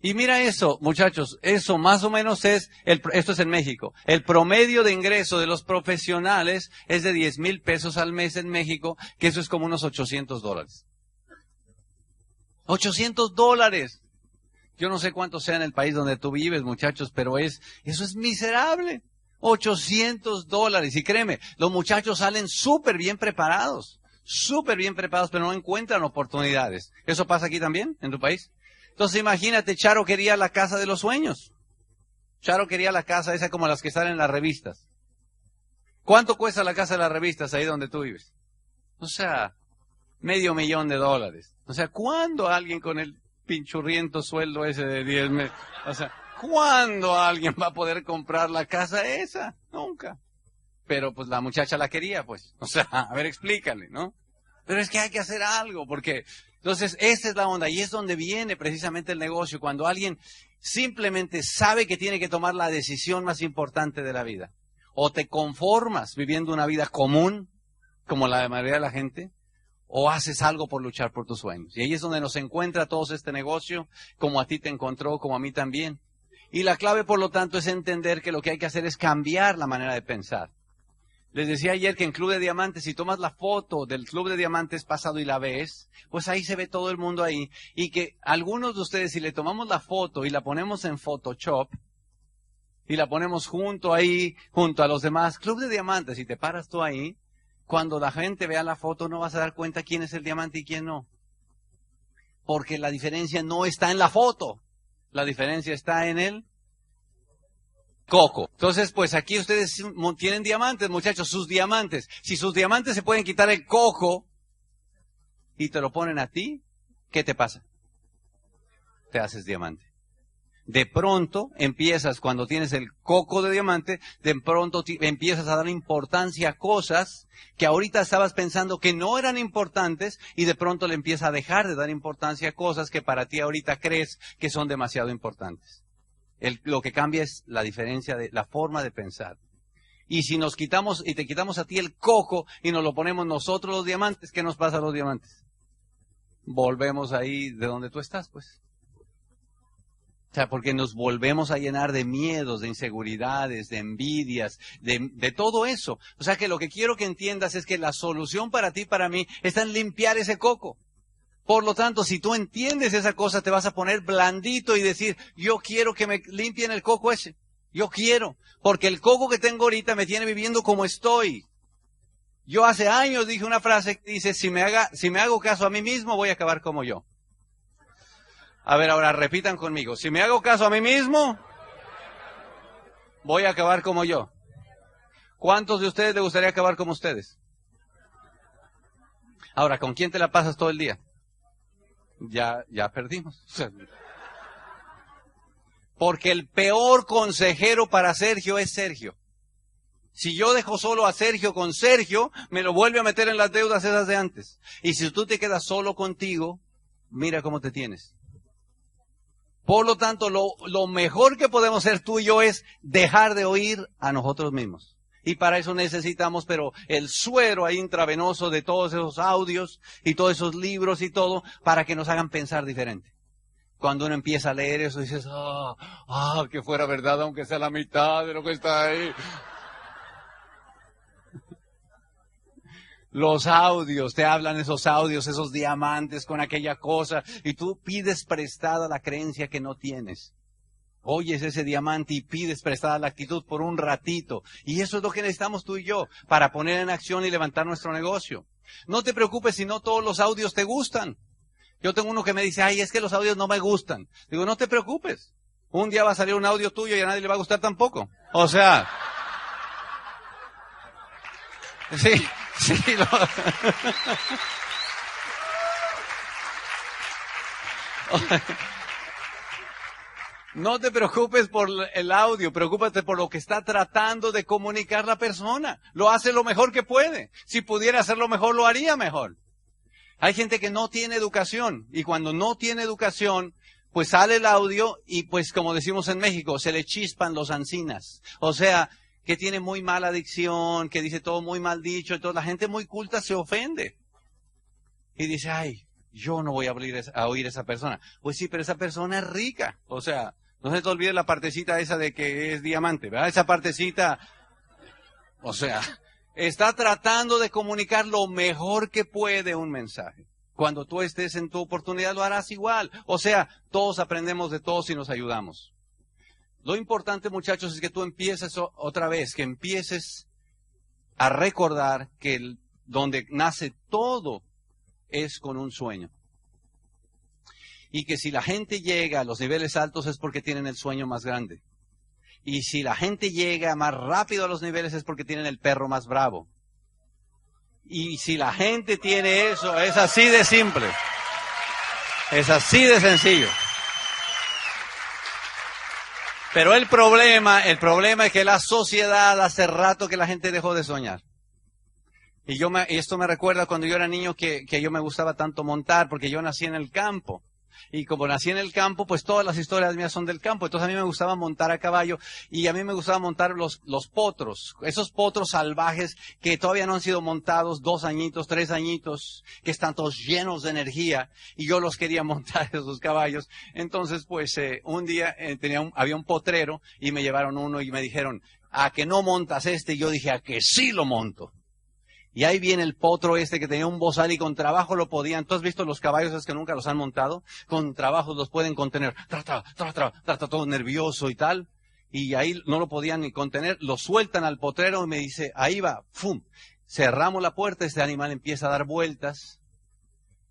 Y mira eso, muchachos, eso más o menos es, el, esto es en México, el promedio de ingreso de los profesionales es de 10 mil pesos al mes en México, que eso es como unos 800 dólares. 800 dólares. Yo no sé cuánto sea en el país donde tú vives, muchachos, pero es, eso es miserable. 800 dólares. Y créeme, los muchachos salen súper bien preparados, súper bien preparados, pero no encuentran oportunidades. ¿Eso pasa aquí también, en tu país? Entonces imagínate, Charo quería la casa de los sueños. Charo quería la casa esa como las que están en las revistas. ¿Cuánto cuesta la casa de las revistas ahí donde tú vives? O sea, medio millón de dólares. O sea, ¿cuándo alguien con el pinchurriento sueldo ese de 10 meses? O sea, ¿cuándo alguien va a poder comprar la casa esa? Nunca. Pero pues la muchacha la quería, pues. (laughs) O sea, a ver, explícale, ¿no? Pero es que hay que hacer algo, porque entonces esa es la onda y es donde viene precisamente el negocio, cuando alguien simplemente sabe que tiene que tomar la decisión más importante de la vida. O te conformas viviendo una vida común, como la de mayoría de la gente, o haces algo por luchar por tus sueños. Y ahí es donde nos encuentra todo este negocio, como a ti te encontró, como a mí también. Y la clave, por lo tanto, es entender que lo que hay que hacer es cambiar la manera de pensar. Les decía ayer que en Club de Diamantes, si tomas la foto del Club de Diamantes pasado y la ves, pues ahí se ve todo el mundo ahí. Y que algunos de ustedes, si le tomamos la foto y la ponemos en Photoshop, y la ponemos junto ahí, junto a los demás, Club de Diamantes, y te paras tú ahí, cuando la gente vea la foto no vas a dar cuenta quién es el diamante y quién no. Porque la diferencia no está en la foto, la diferencia está en el coco. Entonces, pues aquí ustedes tienen diamantes, muchachos, sus diamantes. Si sus diamantes se pueden quitar el coco y te lo ponen a ti, ¿qué te pasa? Te haces diamante. De pronto empiezas, cuando tienes el coco de diamante, de pronto empiezas a dar importancia a cosas que ahorita estabas pensando que no eran importantes y de pronto le empieza a dejar de dar importancia a cosas que para ti ahorita crees que son demasiado importantes lo que cambia es la diferencia de la forma de pensar. Y si nos quitamos y te quitamos a ti el coco y nos lo ponemos nosotros los diamantes, ¿qué nos pasa a los diamantes? Volvemos ahí de donde tú estás, pues. O sea, porque nos volvemos a llenar de miedos, de inseguridades, de envidias, de, de, todo eso. O sea que lo que quiero que entiendas es que la solución para ti, para mí, está en limpiar ese coco. Por lo tanto, si tú entiendes esa cosa, te vas a poner blandito y decir, yo quiero que me limpien el coco ese. Yo quiero. Porque el coco que tengo ahorita me tiene viviendo como estoy. Yo hace años dije una frase que dice, si me, haga, si me hago caso a mí mismo, voy a acabar como yo. A ver, ahora repitan conmigo. Si me hago caso a mí mismo, voy a acabar como yo. ¿Cuántos de ustedes le gustaría acabar como ustedes? Ahora, ¿con quién te la pasas todo el día? ya, ya perdimos. (laughs) Porque el peor consejero para Sergio es Sergio. Si yo dejo solo a Sergio con Sergio, me lo vuelve a meter en las deudas esas de antes. Y si tú te quedas solo contigo, mira cómo te tienes. Por lo tanto, lo, mejor que podemos hacer tú y yo es dejar de oír a nosotros mismos. Y para eso necesitamos, pero el suero ahí intravenoso de todos esos audios y todos esos libros y todo, para que nos hagan pensar diferente. Cuando uno empieza a leer eso, dices, ah, ah, que fuera verdad, aunque sea la mitad de lo que está ahí. Los audios, te hablan esos audios, esos diamantes con aquella cosa, y tú pides prestada la creencia que no tienes oyes ese diamante y pides prestada la actitud por un ratito. Y eso es lo que necesitamos tú y yo para poner en acción y levantar nuestro negocio. No te preocupes si no todos los audios te gustan. Yo tengo uno que me dice, ay, es que los audios no me gustan. Digo, no te preocupes. Un día va a salir un audio tuyo y a nadie le va a gustar tampoco. O sea. (laughs) Sí, sí. No te preocupes por el audio, preocúpate por lo que está tratando de comunicar la persona. Lo hace lo mejor que puede. Si pudiera hacerlo mejor, lo haría mejor. Hay gente que no tiene educación y cuando no tiene educación, pues sale el audio y pues como decimos en México, se le chispan los ancinas. O sea, que tiene muy mala adicción, que dice todo muy mal dicho, entonces la gente muy culta se ofende. Y dice, ay, yo no voy a, a oír a esa persona. Pues sí, pero esa persona es rica. O sea, no se te olvide la partecita esa de que es diamante, ¿verdad? Esa partecita, o sea, está tratando de comunicar lo mejor que puede un mensaje. Cuando tú estés en tu oportunidad lo harás igual. O sea, todos aprendemos de todos y nos ayudamos. Lo importante, muchachos, es que tú empieces otra vez, que empieces a recordar que donde nace todo es con un sueño y que si la gente llega a los niveles altos es porque tienen el sueño más grande. Y si la gente llega más rápido a los niveles es porque tienen el perro más bravo. Y si la gente tiene eso, es así de simple. Es así de sencillo. Pero el problema, el problema es que la sociedad hace rato que la gente dejó de soñar. Y yo me, esto me recuerda cuando yo era niño que, que yo me gustaba tanto montar, porque yo nací en el campo. Y como nací en el campo, pues todas las historias mías son del campo. Entonces a mí me gustaba montar a caballo y a mí me gustaba montar los, los potros, esos potros salvajes que todavía no han sido montados dos añitos, tres añitos, que están todos llenos de energía y yo los quería (laughs) montar esos caballos. Entonces pues eh, un día eh, tenía un, había un potrero y me llevaron uno y me dijeron, a que no montas este, y yo dije, a que sí lo monto. Y ahí viene el potro este que tenía un bozal y con trabajo lo podían. ¿Tú has visto los caballos es que nunca los han montado? Con trabajo los pueden contener. Trata, trata, trata, todo nervioso y tal. Y ahí no lo podían ni contener. Lo sueltan al potrero y me dice, ahí va, ¡fum! Cerramos la puerta, este animal empieza a dar vueltas.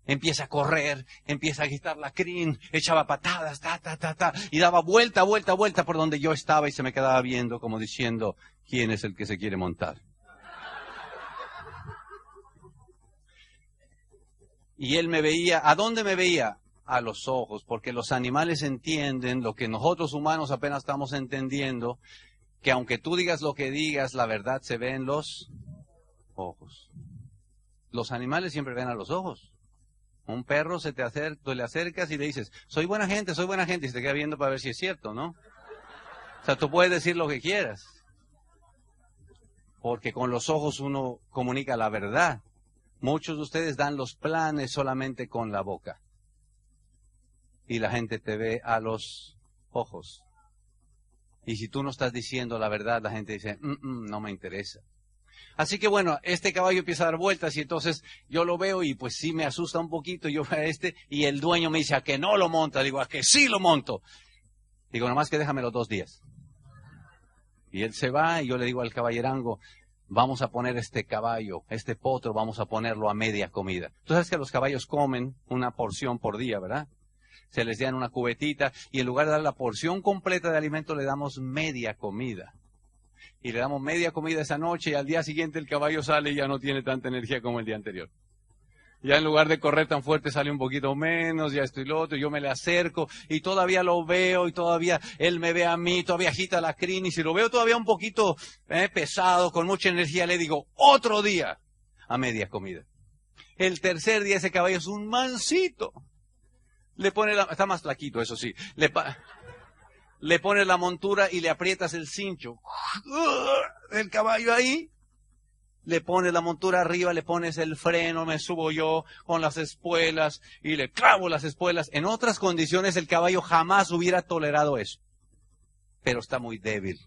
Empieza a correr, empieza a agitar la crin, echaba patadas, ta, ta, ta, ta, y daba vuelta, vuelta, vuelta por donde yo estaba y se me quedaba viendo como diciendo, ¿quién es el que se quiere montar? Y él me veía, ¿a dónde me veía? A los ojos, porque los animales entienden lo que nosotros humanos apenas estamos entendiendo, que aunque tú digas lo que digas, la verdad se ve en los ojos. Los animales siempre ven a los ojos. Un perro se te acerca, tú le acercas y le dices, soy buena gente, soy buena gente, y se te queda viendo para ver si es cierto, ¿no? O sea, tú puedes decir lo que quieras. Porque con los ojos uno comunica la verdad. Muchos de ustedes dan los planes solamente con la boca. Y la gente te ve a los ojos. Y si tú no estás diciendo la verdad, la gente dice, mm, mm, no me interesa. Así que bueno, este caballo empieza a dar vueltas y entonces yo lo veo y pues sí me asusta un poquito, yo veo a este y el dueño me dice a que no lo monta, digo a que sí lo monto. Digo, nomás que déjame los dos días. Y él se va y yo le digo al caballerango, vamos a poner este caballo, este potro, vamos a ponerlo a media comida. Tú sabes que los caballos comen una porción por día, ¿verdad? Se les dan una cubetita y en lugar de dar la porción completa de alimento le damos media comida. Y le damos media comida esa noche y al día siguiente el caballo sale y ya no tiene tanta energía como el día anterior. Ya en lugar de correr tan fuerte sale un poquito menos, ya estoy lo otro, yo me le acerco y todavía lo veo y todavía él me ve a mí, todavía agita la crin y si lo veo todavía un poquito eh, pesado, con mucha energía, le digo, otro día a media comida. El tercer día ese caballo es un mansito. Le pone la, está más flaquito, eso sí. Le, le pone la montura y le aprietas el cincho. El caballo ahí le pones la montura arriba, le pones el freno, me subo yo con las espuelas y le clavo las espuelas. En otras condiciones el caballo jamás hubiera tolerado eso. Pero está muy débil.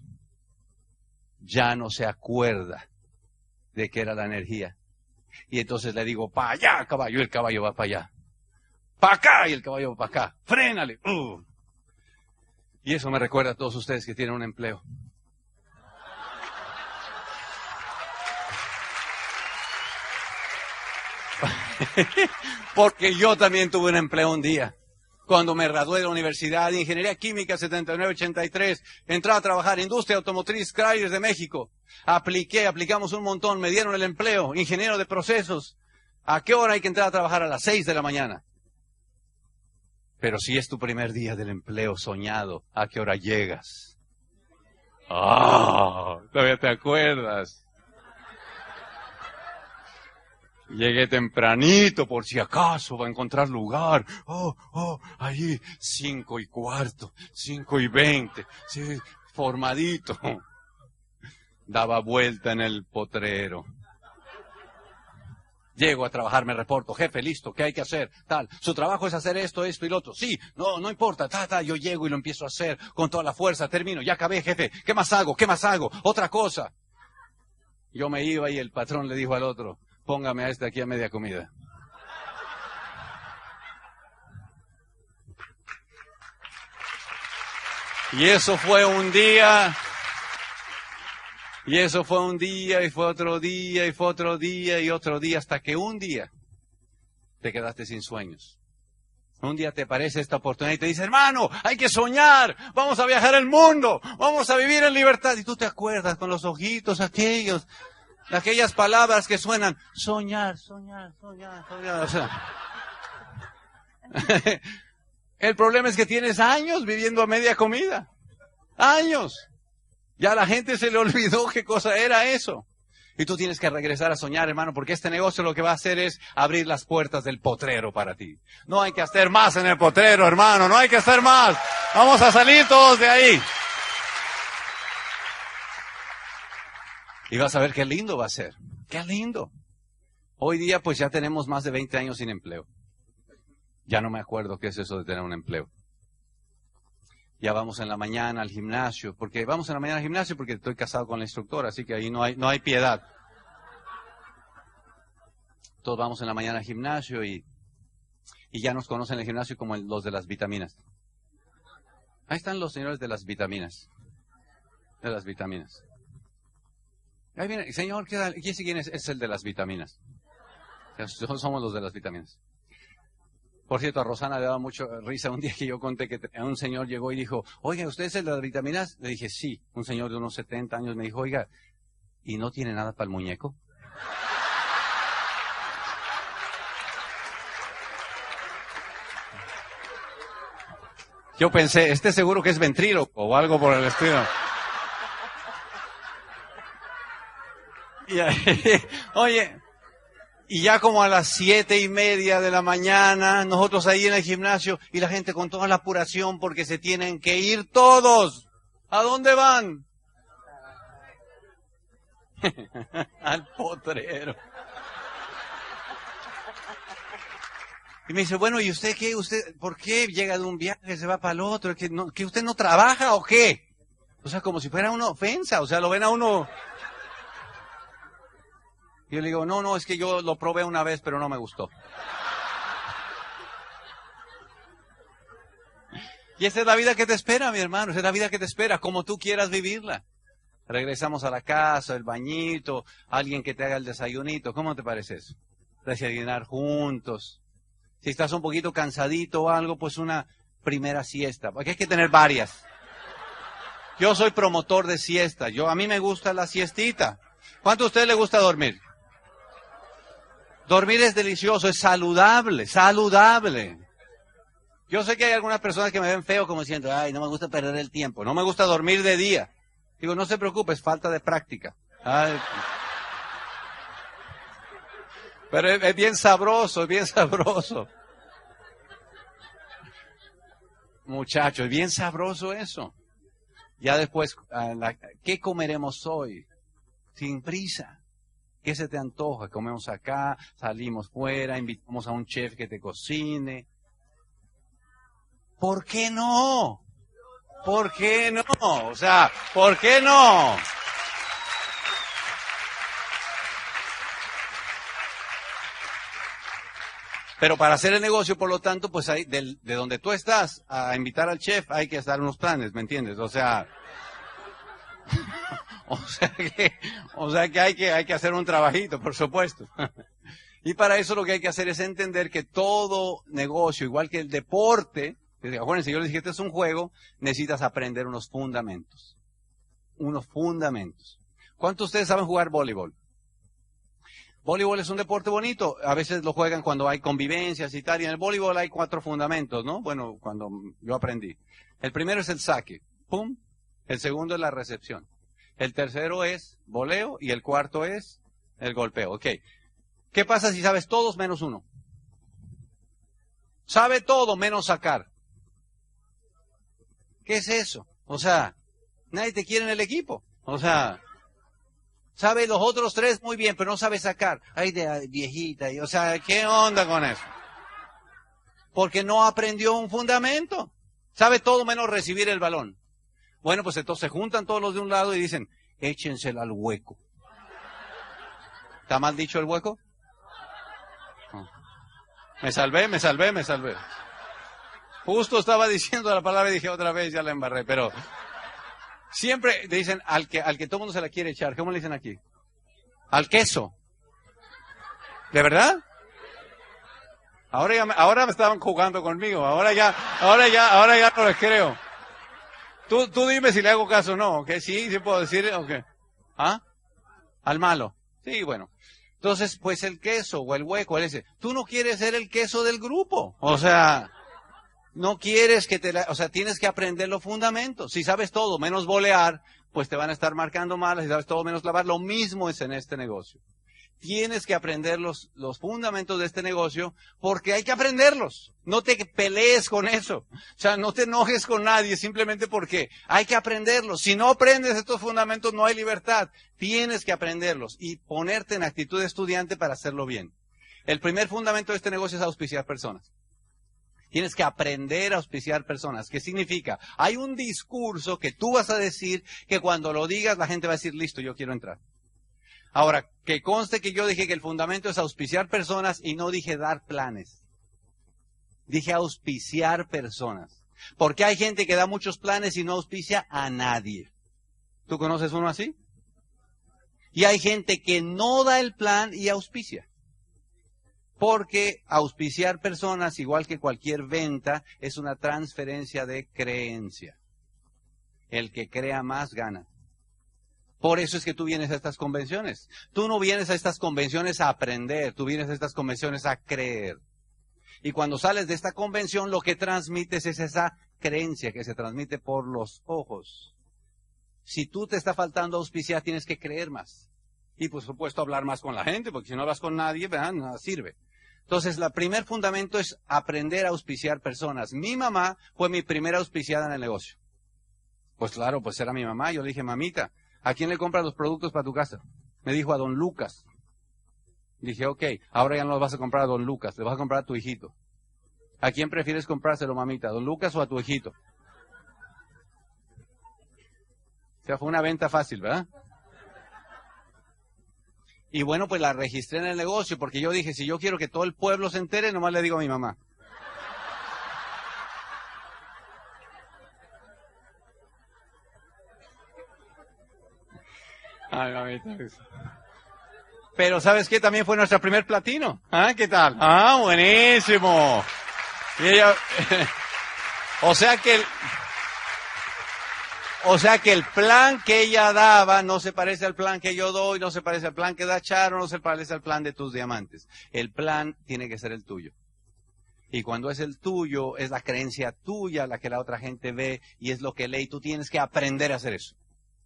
Ya no se acuerda de que era la energía. Y entonces le digo, para allá, caballo, y el caballo va para allá. Para acá, y el caballo va para acá. Frénale. Uh. Y eso me recuerda a todos ustedes que tienen un empleo. (laughs) Porque yo también tuve un empleo un día. Cuando me gradué de la Universidad de Ingeniería Química 7983, entré a trabajar en Industria Automotriz Chrysler de México. Apliqué, aplicamos un montón, me dieron el empleo, ingeniero de procesos. ¿A qué hora hay que entrar a trabajar? A las 6 de la mañana. Pero si es tu primer día del empleo soñado, ¿a qué hora llegas? Ah, todavía te acuerdas. Llegué tempranito por si acaso va a encontrar lugar. Oh, oh, ahí, cinco y cuarto, cinco y veinte, sí, formadito. (laughs) Daba vuelta en el potrero. Llego a trabajar, me reporto, jefe, listo, ¿qué hay que hacer? Tal, su trabajo es hacer esto, esto y lo otro. Sí, no, no importa, ta, ta, yo llego y lo empiezo a hacer con toda la fuerza, termino, ya acabé, jefe, ¿qué más hago? ¿Qué más hago? Otra cosa. Yo me iba y el patrón le dijo al otro, póngame a este aquí a media comida. Y eso fue un día, y eso fue un día, y fue otro día, y fue otro día, y otro día, hasta que un día te quedaste sin sueños. Un día te aparece esta oportunidad y te dice, hermano, hay que soñar, vamos a viajar al mundo, vamos a vivir en libertad. Y tú te acuerdas con los ojitos aquellos, aquellas palabras que suenan, soñar, soñar, soñar, soñar. (laughs) El problema es que tienes años viviendo a media comida. Años. Ya la gente se le olvidó qué cosa era eso. Y tú tienes que regresar a soñar, hermano, porque este negocio lo que va a hacer es abrir las puertas del potrero para ti. No hay que hacer más en el potrero, hermano, no hay que hacer más. Vamos a salir todos de ahí. Y vas a ver qué lindo va a ser. Qué lindo. Hoy día pues ya tenemos más de 20 años sin empleo. Ya no me acuerdo qué es eso de tener un empleo. Ya vamos en la mañana al gimnasio, porque vamos en la mañana al gimnasio porque estoy casado con la instructora, así que ahí no hay, no hay piedad. Todos vamos en la mañana al gimnasio y, y ya nos conocen en el gimnasio como los de las vitaminas. Ahí están los señores de las vitaminas. De las vitaminas. Ahí viene, señor, ¿qué, quién es? Es el de las vitaminas. Somos los de las vitaminas. Por cierto, a Rosana le daba mucho risa un día que yo conté que un señor llegó y dijo, oiga, ¿usted es el de las vitaminas? Le dije, sí. Un señor de unos 70 años me dijo, oiga, ¿y no tiene nada para el muñeco? Yo pensé, este seguro que es ventrilo o algo por el estilo. (laughs) oye, y ya como a las siete y media de la mañana, nosotros ahí en el gimnasio y la gente con toda la apuración porque se tienen que ir todos. ¿A dónde van? (laughs) Al potrero. Y me dice, bueno, ¿y usted qué? ¿Usted por qué llega de un viaje, se va para el otro? ¿Que, no, ¿Que usted no trabaja o qué? O sea, como si fuera una ofensa. O sea, lo ven a uno y yo le digo, no, no, es que yo lo probé una vez, pero no me gustó. Y esa es la vida que te espera, mi hermano, esa es la vida que te espera, como tú quieras vivirla. Regresamos a la casa, el bañito, alguien que te haga el desayunito, ¿cómo te parece eso? Desayunar juntos. Si estás un poquito cansadito o algo, pues una primera siesta, porque hay que tener varias. Yo soy promotor de siesta, yo a mí me gusta la siestita. ¿Cuánto a usted le gusta dormir? Dormir es delicioso, es saludable, saludable. Yo sé que hay algunas personas que me ven feo como diciendo, ay, no me gusta perder el tiempo, no me gusta dormir de día. Digo, no se preocupe, es falta de práctica. Pero es, bien sabroso, es bien (laughs) sabroso. Muchachos, es bien sabroso eso. Ya después, ¿qué comeremos hoy? Sin prisa. ¿Qué se te antoja? Comemos acá, salimos fuera, invitamos a un chef que te cocine. ¿Por qué no? ¿Por qué no? O sea, ¿por qué no? Pero para hacer el negocio, por lo tanto, pues hay, de, de donde tú estás a invitar al chef hay que estar unos planes, ¿me entiendes? O sea, (laughs) o sea que, o sea que hay que, hay que hacer un trabajito, por supuesto. (laughs) Y para eso lo que hay que hacer es entender que todo negocio, igual que el deporte, acuérdense, yo les dije, este es un juego, necesitas aprender unos fundamentos. Unos fundamentos. ¿Cuántos de ustedes saben jugar voleibol? Voleibol es un deporte bonito. A veces lo juegan cuando hay convivencias y tal. Y en el voleibol hay cuatro fundamentos, ¿no? Bueno, cuando yo aprendí. El primero es el saque. ¡Pum! El segundo es la recepción. El tercero es voleo y el cuarto es el golpeo. Ok. ¿Qué pasa si sabes todos menos uno? Sabe todo menos sacar. ¿Qué es eso? O sea, nadie te quiere en el equipo. O sea, sabe los otros tres muy bien, pero no sabe sacar. Ay, de viejita. o sea, ¿qué onda con eso? Porque no aprendió un fundamento. Sabe todo menos recibir el balón. Bueno, pues entonces se juntan todos los de un lado y dicen, échensela al hueco. ¿Está mal dicho el hueco? Me salvé, me salvé, me salvé. Justo estaba diciendo la palabra y dije otra vez, ya la embarré, pero siempre dicen al que, al que todo mundo se la quiere echar. ¿Cómo le dicen aquí? Al queso. ¿De verdad? Ahora ya, ahora me estaban jugando conmigo. Ahora ya, ahora ya, ahora ya no les creo. Tú, tú dime si le hago caso o no, ¿ok? Sí, sí puedo decir, ¿ok? ¿Ah? Al malo. Sí, bueno. Entonces, pues el queso o el hueco, él dice, tú no quieres ser el queso del grupo. O sea, no quieres que te la, o sea, tienes que aprender los fundamentos. Si sabes todo menos bolear, pues te van a estar marcando mal. Si sabes todo menos lavar, lo mismo es en este negocio. Tienes que aprender los, los fundamentos de este negocio porque hay que aprenderlos. No te pelees con eso. O sea, no te enojes con nadie simplemente porque hay que aprenderlos. Si no aprendes estos fundamentos, no hay libertad. Tienes que aprenderlos y ponerte en actitud de estudiante para hacerlo bien. El primer fundamento de este negocio es auspiciar personas. Tienes que aprender a auspiciar personas. ¿Qué significa? Hay un discurso que tú vas a decir que cuando lo digas la gente va a decir, listo, yo quiero entrar. Ahora, que conste que yo dije que el fundamento es auspiciar personas y no dije dar planes. Dije auspiciar personas. Porque hay gente que da muchos planes y no auspicia a nadie. ¿Tú conoces uno así? Y hay gente que no da el plan y auspicia. Porque auspiciar personas, igual que cualquier venta, es una transferencia de creencia. El que crea más gana. Por eso es que tú vienes a estas convenciones. Tú no vienes a estas convenciones a aprender, tú vienes a estas convenciones a creer. Y cuando sales de esta convención, lo que transmites es esa creencia que se transmite por los ojos. Si tú te está faltando auspiciar, tienes que creer más. Y por supuesto hablar más con la gente, porque si no hablas con nadie, nada sirve. Entonces, el primer fundamento es aprender a auspiciar personas. Mi mamá fue mi primera auspiciada en el negocio. Pues claro, pues era mi mamá. Yo le dije, mamita, ¿a quién le compras los productos para tu casa? Me dijo a don Lucas. Dije, ok, ahora ya no los vas a comprar a don Lucas, le vas a comprar a tu hijito. ¿A quién prefieres comprárselo, mamita? ¿A don Lucas o a tu hijito? O sea, fue una venta fácil, ¿verdad? Y bueno, pues la registré en el negocio porque yo dije, si yo quiero que todo el pueblo se entere, nomás le digo a mi mamá. Pero ¿sabes qué? También fue nuestra primer platino. ¿Ah? ¿Qué tal? Ah, buenísimo. Y ella- (laughs) o sea que el, o sea que el plan que ella daba no se parece al plan que yo doy, no se parece al plan que da Charo, no se parece al plan de tus diamantes. El plan tiene que ser el tuyo. Y cuando es el tuyo, es la creencia tuya la que la otra gente ve y es lo que lee. Y tú tienes que aprender a hacer eso.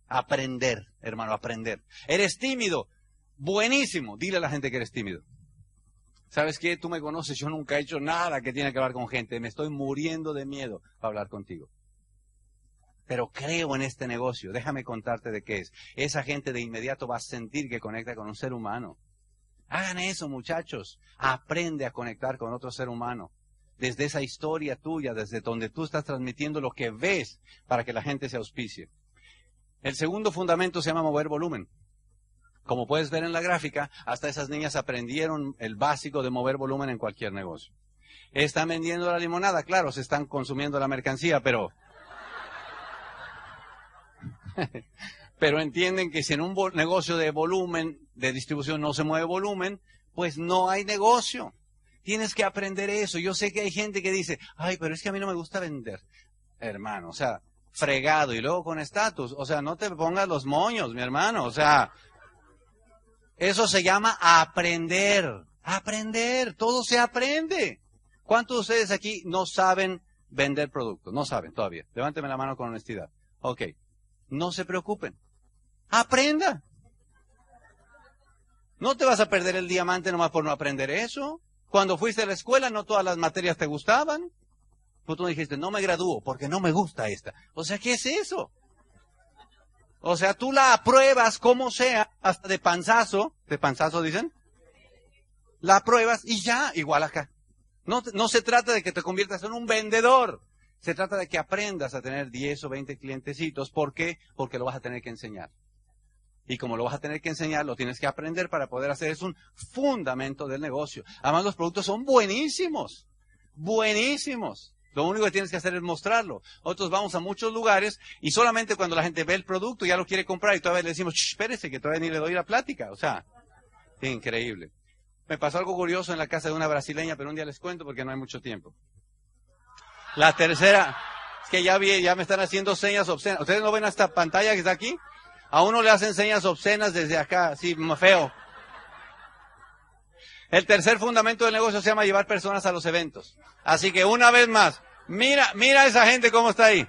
Aprender, hermano, aprender. Eres tímido. Buenísimo. Dile a la gente que eres tímido. ¿Sabes qué? Tú me conoces, yo nunca he hecho nada que tiene que hablar con gente. Me estoy muriendo de miedo para hablar contigo. Pero creo en este negocio. Déjame contarte de qué es. Esa gente de inmediato va a sentir que conecta con un ser humano. Hagan eso, muchachos. Aprende a conectar con otro ser humano. Desde esa historia tuya, desde donde tú estás transmitiendo lo que ves para que la gente se auspicie. El segundo fundamento se llama mover volumen. Como puedes ver en la gráfica, hasta esas niñas aprendieron el básico de mover volumen en cualquier negocio. Están vendiendo la limonada, claro, se están consumiendo la mercancía, pero... (laughs) pero entienden que si en un negocio de volumen, de distribución, no se mueve volumen, pues no hay negocio. Tienes que aprender eso. Yo sé que hay gente que dice, ay, pero es que a mí no me gusta vender. Hermano, o sea, fregado y luego con estatus. O sea, no te pongas los moños, mi hermano. O sea, eso se llama aprender. Aprender. Todo se aprende. ¿Cuántos de ustedes aquí no saben vender productos? No saben todavía. Levánteme la mano con honestidad. Ok. No se preocupen. Aprenda. No te vas a perder el diamante nomás por no aprender eso. Cuando fuiste a la escuela no todas las materias te gustaban. Tú dijiste, no me gradúo porque no me gusta esta. O sea, ¿qué es eso? O sea, tú la apruebas como sea, hasta de panzazo, de panzazo dicen, la apruebas y ya, igual acá. No, no se trata de que te conviertas en un vendedor. Se trata de que aprendas a tener 10 o 20 clientecitos. ¿Por qué? Porque lo vas a tener que enseñar. Y como lo vas a tener que enseñar, lo tienes que aprender para poder hacer. Es un fundamento del negocio. Además, los productos son buenísimos. Buenísimos. Lo único que tienes que hacer es mostrarlo. Nosotros vamos a muchos lugares y solamente cuando la gente ve el producto ya lo quiere comprar y todavía le decimos, "Shh, espérese que todavía ni le doy la plática. O sea, increíble. me pasó algo curioso en la casa de una brasileña, pero un día les cuento porque no hay mucho tiempo. La tercera, es que ya vi, ya me están haciendo señas obscenas. ¿Ustedes no ven esta pantalla que está aquí? A uno le hacen señas obscenas desde acá, así, feo. El tercer fundamento del negocio se llama llevar personas a los eventos. Así que una vez más, mira, mira a esa gente cómo está ahí.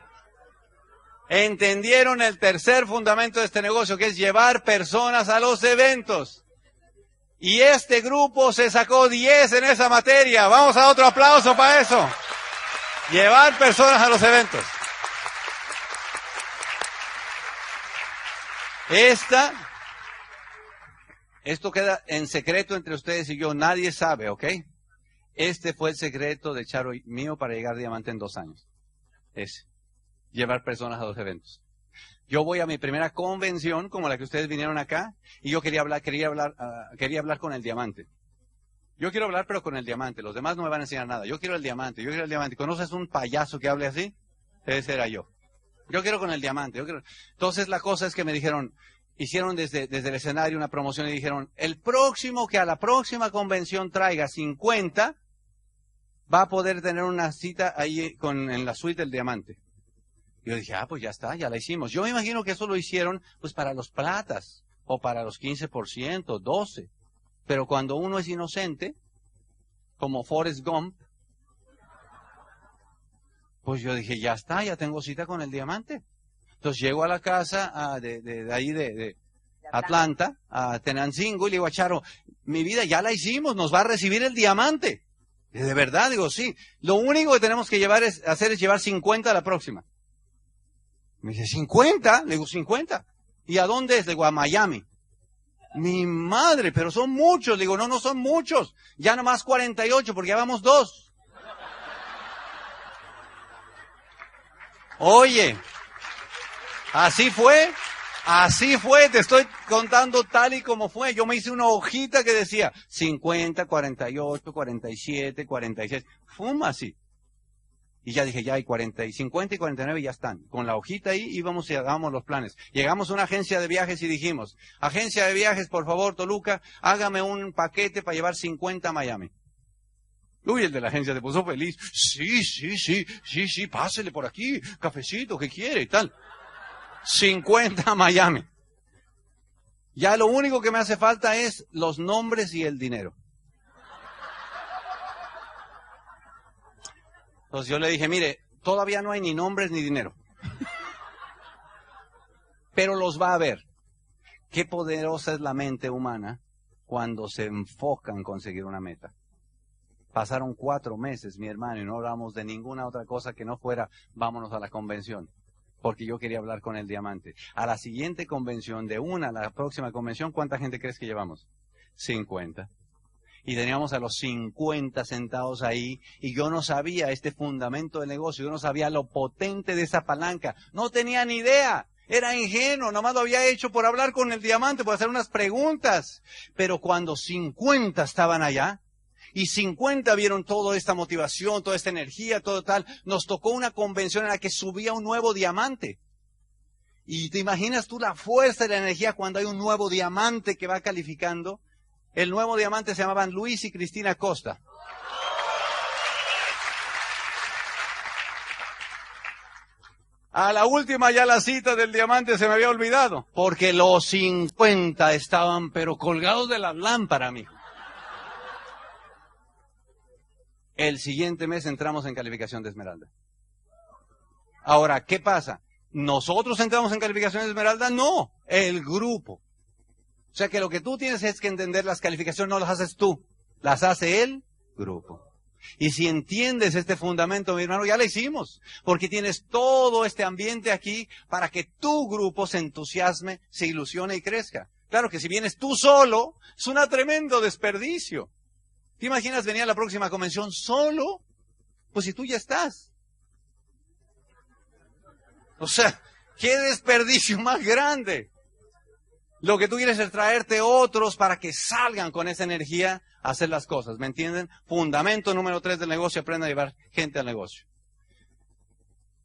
Entendieron el tercer fundamento de este negocio, que es llevar personas a los eventos. Y este grupo se sacó 10 en esa materia. Vamos a otro aplauso para eso. Llevar personas a los eventos. Esta, esto queda en secreto entre ustedes y yo, nadie sabe, ¿ok? Este fue el secreto de Charo mío para llegar a diamante en dos años. Ese. Llevar personas a los eventos. Yo voy a mi primera convención, como la que ustedes vinieron acá, y yo quería hablar, quería hablar, ah, quería hablar con el diamante. Yo quiero hablar, pero con el diamante. Los demás no me van a enseñar nada. Yo quiero el diamante, yo quiero el diamante. ¿Conoces un payaso que hable así? Ese era yo. Yo quiero con el diamante. Yo quiero... Entonces la cosa es que me dijeron, hicieron desde, desde el escenario una promoción y dijeron, el próximo que a la próxima convención traiga 50, va a poder tener una cita ahí con, en la suite del diamante. Yo dije, ah, pues ya está, ya la hicimos. Yo me imagino que eso lo hicieron pues para los platas o para los 15%, 12. Pero cuando uno es inocente, como Forrest Gump, pues yo dije, ya está, ya tengo cita con el diamante. Entonces llego a la casa ah, de, de, ahí de, de, Atlanta, a Tenancingo, y le digo a Charo, mi vida ya la hicimos, nos va a recibir el diamante. de verdad, digo, sí. Lo único que tenemos que llevar es, hacer es llevar 50 a la próxima. Me dice, ¿50? Le digo, 50. ¿Y a dónde es? Le digo, a Miami. Mi madre, pero son muchos. Le digo, no, no son muchos. Ya nomás 48 porque ya vamos dos. (laughs) Oye, así fue, así fue, te estoy contando tal y como fue. Yo me hice una hojita que decía 50, 48, 47, 46. Fuma así. Y ya dije, ya hay 40, y 50 y 49 ya están. Con la hojita ahí íbamos y hagamos los planes. Llegamos a una agencia de viajes y dijimos, agencia de viajes, por favor, Toluca, hágame un paquete para llevar 50 a Miami. Uy, el de la agencia se puso feliz. Sí, sí, sí, sí, sí, pásele por aquí, cafecito, ¿qué quiere y tal. 50 a Miami. Ya lo único que me hace falta es los nombres y el dinero. Entonces yo le dije, mire, todavía no hay ni nombres ni dinero. Pero los va a haber. Qué poderosa es la mente humana cuando se enfoca en conseguir una meta. Pasaron cuatro meses, mi hermano, y no hablamos de ninguna otra cosa que no fuera, vámonos a la convención, porque yo quería hablar con el diamante. A la siguiente convención, de una a la próxima convención, ¿cuánta gente crees que llevamos? 50 y teníamos a los 50 sentados ahí y yo no sabía este fundamento del negocio, yo no sabía lo potente de esa palanca, no tenía ni idea. Era ingenuo, nomás lo había hecho por hablar con el diamante, por hacer unas preguntas. Pero cuando 50 estaban allá, y 50 vieron toda esta motivación, toda esta energía, todo tal, nos tocó una convención en la que subía un nuevo diamante. Y te imaginas tú la fuerza y la energía cuando hay un nuevo diamante que va calificando. El nuevo diamante se llamaban Luis y Cristina Costa. A la última ya la cita del diamante se me había olvidado, porque los 50 estaban pero colgados de la lámpara, mijo. El siguiente mes entramos en calificación de esmeralda. Ahora, ¿qué pasa? ¿Nosotros entramos en calificación de esmeralda? No, el grupo. O sea que lo que tú tienes es que entender las calificaciones no las haces tú, las hace el grupo. Y si entiendes este fundamento, mi hermano, ya lo hicimos, porque tienes todo este ambiente aquí para que tu grupo se entusiasme, se ilusione y crezca. Claro que si vienes tú solo, es un tremendo desperdicio. ¿Te imaginas venir a la próxima convención solo? Pues si tú ya estás. O sea, qué desperdicio más grande. Lo que tú quieres es traerte otros para que salgan con esa energía a hacer las cosas. ¿Me entienden? Fundamento número tres del negocio, aprenda a llevar gente al negocio.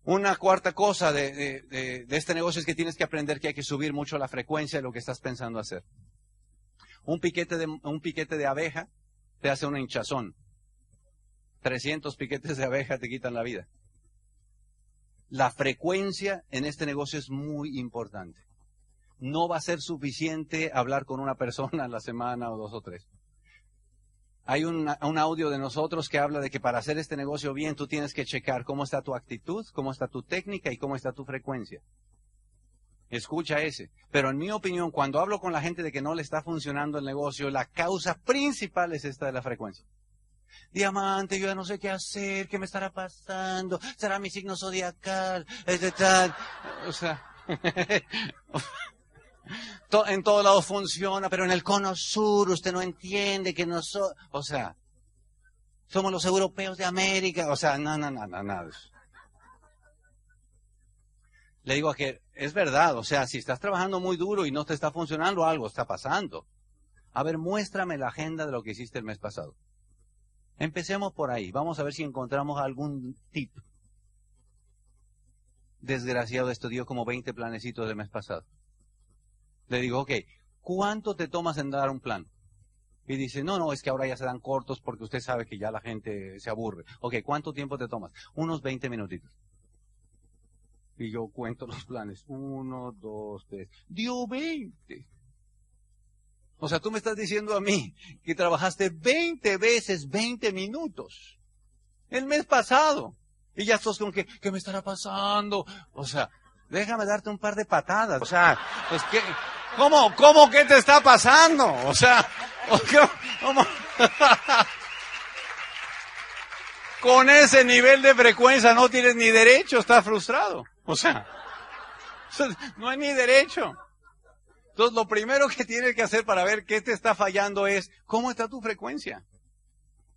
Una cuarta cosa de, este negocio es que tienes que aprender que hay que subir mucho la frecuencia de lo que estás pensando hacer. Un piquete de, un piquete de abeja te hace una hinchazón. 300 piquetes de abeja te quitan la vida. La frecuencia en este negocio es muy importante. No va a ser suficiente hablar con una persona a la semana o dos o tres. Hay un, un, audio de nosotros que habla de que para hacer este negocio bien tú tienes que checar cómo está tu actitud, cómo está tu técnica y cómo está tu frecuencia. Escucha ese. Pero en mi opinión, cuando hablo con la gente de que no le está funcionando el negocio, la causa principal es esta de la frecuencia. Diamante, yo ya no sé qué hacer, qué me estará pasando, será mi signo zodiacal, es de tal. O sea, (laughs) en todo lado funciona, pero en el cono sur usted no entiende que nosotros, o sea, somos los europeos de América, o sea, no, no, no, no, nada. Le digo a que es verdad, o sea, si estás trabajando muy duro y no te está funcionando, algo está pasando. A ver, muéstrame la agenda de lo que hiciste el mes pasado. Empecemos por ahí. Vamos a ver si encontramos algún tip. Desgraciado, estudió como 20 planecitos del mes pasado. Le digo, ok, ¿cuánto te tomas en dar un plan? Y dice, no, no, es que ahora ya se dan cortos porque usted sabe que ya la gente se aburre. Ok, ¿cuánto tiempo te tomas? Unos 20 minutitos. Y yo cuento los planes. Uno, dos, tres. Dio 20. O sea, tú me estás diciendo a mí que trabajaste 20 veces 20 minutos el mes pasado. Y ya estás con que, ¿qué me estará pasando? O sea, déjame darte un par de patadas. O sea, pues que, ¿cómo, cómo qué te está pasando? O sea, (laughs) ¿cómo? (laughs) Con ese nivel de frecuencia no tienes ni derecho, estás frustrado. O sea, (laughs) no hay ni derecho. Entonces, lo primero que tienes que hacer para ver qué te está fallando es, ¿cómo está tu frecuencia?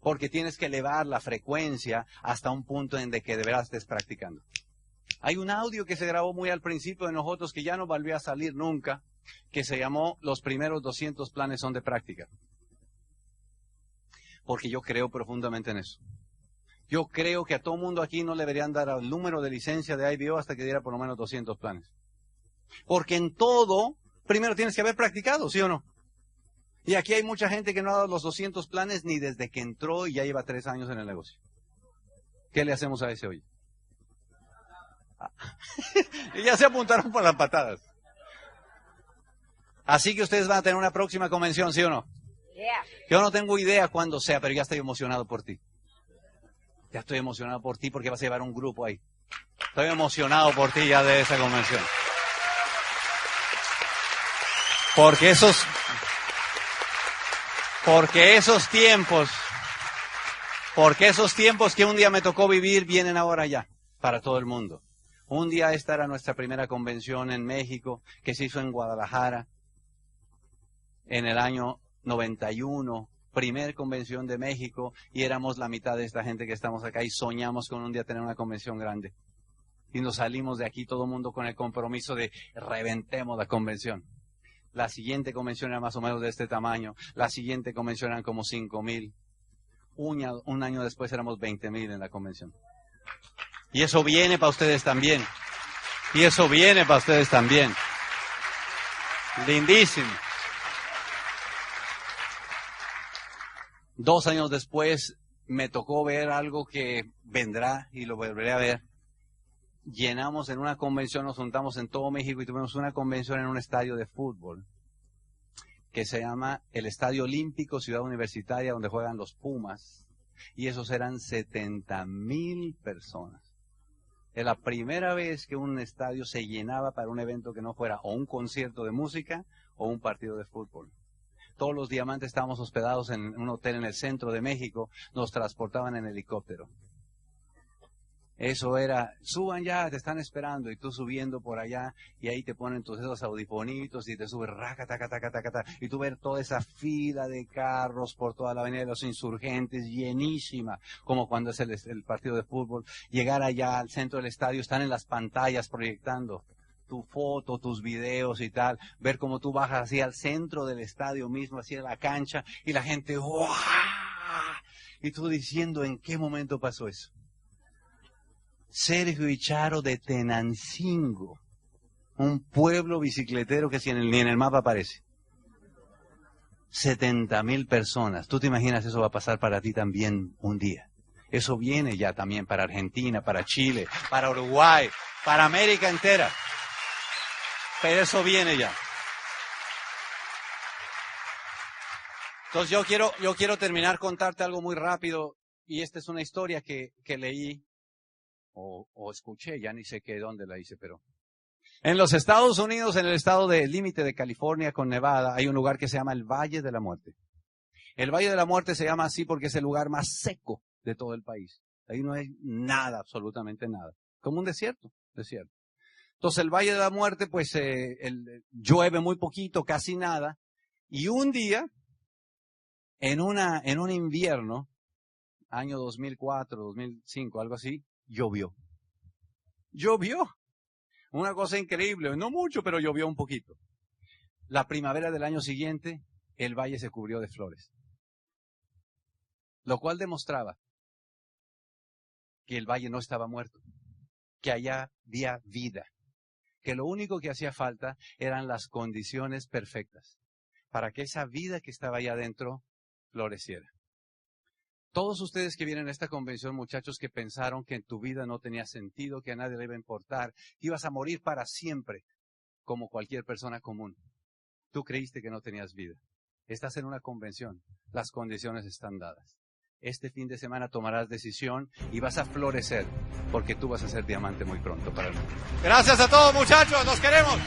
Porque tienes que elevar la frecuencia hasta un punto en de que de verdad estés practicando. Hay un audio que se grabó muy al principio de nosotros que ya no volvió a salir nunca, que se llamó Los primeros 200 planes son de práctica. Porque yo creo profundamente en eso. Yo creo que a todo mundo aquí no le deberían dar el número de licencia de IBO hasta que diera por lo menos 200 planes. Porque en todo primero tienes que haber practicado, ¿sí o no? Y aquí hay mucha gente que no ha dado los 200 planes ni desde que entró y ya lleva tres años en el negocio. ¿Qué le hacemos a ese hoy? (laughs) y ya se apuntaron por las patadas. Así que ustedes van a tener una próxima convención, ¿sí o no? Yo no tengo idea cuándo sea, pero ya estoy emocionado por ti. Ya estoy emocionado por ti porque vas a llevar un grupo ahí. Estoy emocionado por ti ya de esa convención. Porque esos, porque esos tiempos, porque esos tiempos que un día me tocó vivir vienen ahora ya, para todo el mundo. Un día esta era nuestra primera convención en México, que se hizo en Guadalajara, en el año 91, primer convención de México, y éramos la mitad de esta gente que estamos acá y soñamos con un día tener una convención grande. Y nos salimos de aquí todo el mundo con el compromiso de reventemos la convención. La siguiente convención era más o menos de este tamaño. La siguiente convención eran como cinco mil. Un, un año después éramos 20 mil en la convención. Y eso viene para ustedes también. Y eso viene para ustedes también. Lindísimo. Dos años después me tocó ver algo que vendrá y lo volveré a ver. Llenamos en una convención, nos juntamos en todo México y tuvimos una convención en un estadio de fútbol que se llama el Estadio Olímpico Ciudad Universitaria, donde juegan los Pumas. Y esos eran 70 mil personas. Es la primera vez que un estadio se llenaba para un evento que no fuera o un concierto de música o un partido de fútbol. Todos los diamantes estábamos hospedados en un hotel en el centro de México, nos transportaban en helicóptero. Eso era, suban ya, te están esperando, y tú subiendo por allá, y ahí te ponen tus esos audifonitos, y te subes, raca, taca, taca, taca, y tú ver toda esa fila de carros por toda la avenida de los insurgentes, llenísima, como cuando es el, el partido de fútbol, llegar allá al centro del estadio, están en las pantallas proyectando tu foto, tus videos y tal, ver cómo tú bajas así al centro del estadio mismo, así a la cancha, y la gente, ¡guau! Y tú diciendo, ¿en qué momento pasó eso? Sergio y Charo de Tenancingo, un pueblo bicicletero que ni en el mapa aparece. 70 mil personas. ¿Tú te imaginas eso va a pasar para ti también un día? Eso viene ya también para Argentina, para Chile, para Uruguay, para América entera. Pero eso viene ya. Entonces yo quiero, yo quiero terminar contarte algo muy rápido y esta es una historia que, que leí o, o escuché, ya ni sé qué dónde la hice, pero en los Estados Unidos, en el estado del límite de California con Nevada, hay un lugar que se llama el Valle de la Muerte. El Valle de la Muerte se llama así porque es el lugar más seco de todo el país. Ahí no hay nada, absolutamente nada. Como un desierto, desierto. Entonces el Valle de la Muerte, pues eh, el, llueve muy poquito, casi nada. Y un día, en, una, en un invierno, año 2004, 2005, algo así, llovió. Llovió. Una cosa increíble, no mucho, pero llovió un poquito. La primavera del año siguiente, el valle se cubrió de flores. Lo cual demostraba que el valle no estaba muerto, que allá había vida, que lo único que hacía falta eran las condiciones perfectas para que esa vida que estaba allá adentro floreciera. Todos ustedes que vienen a esta convención, muchachos, que pensaron que en tu vida no tenía sentido, que a nadie le iba a importar, que ibas a morir para siempre, como cualquier persona común. Tú creíste que no tenías vida. Estás en una convención. Las condiciones están dadas. Este fin de semana tomarás decisión y vas a florecer, porque tú vas a ser diamante muy pronto para mundo. Gracias a todos, muchachos. Nos queremos.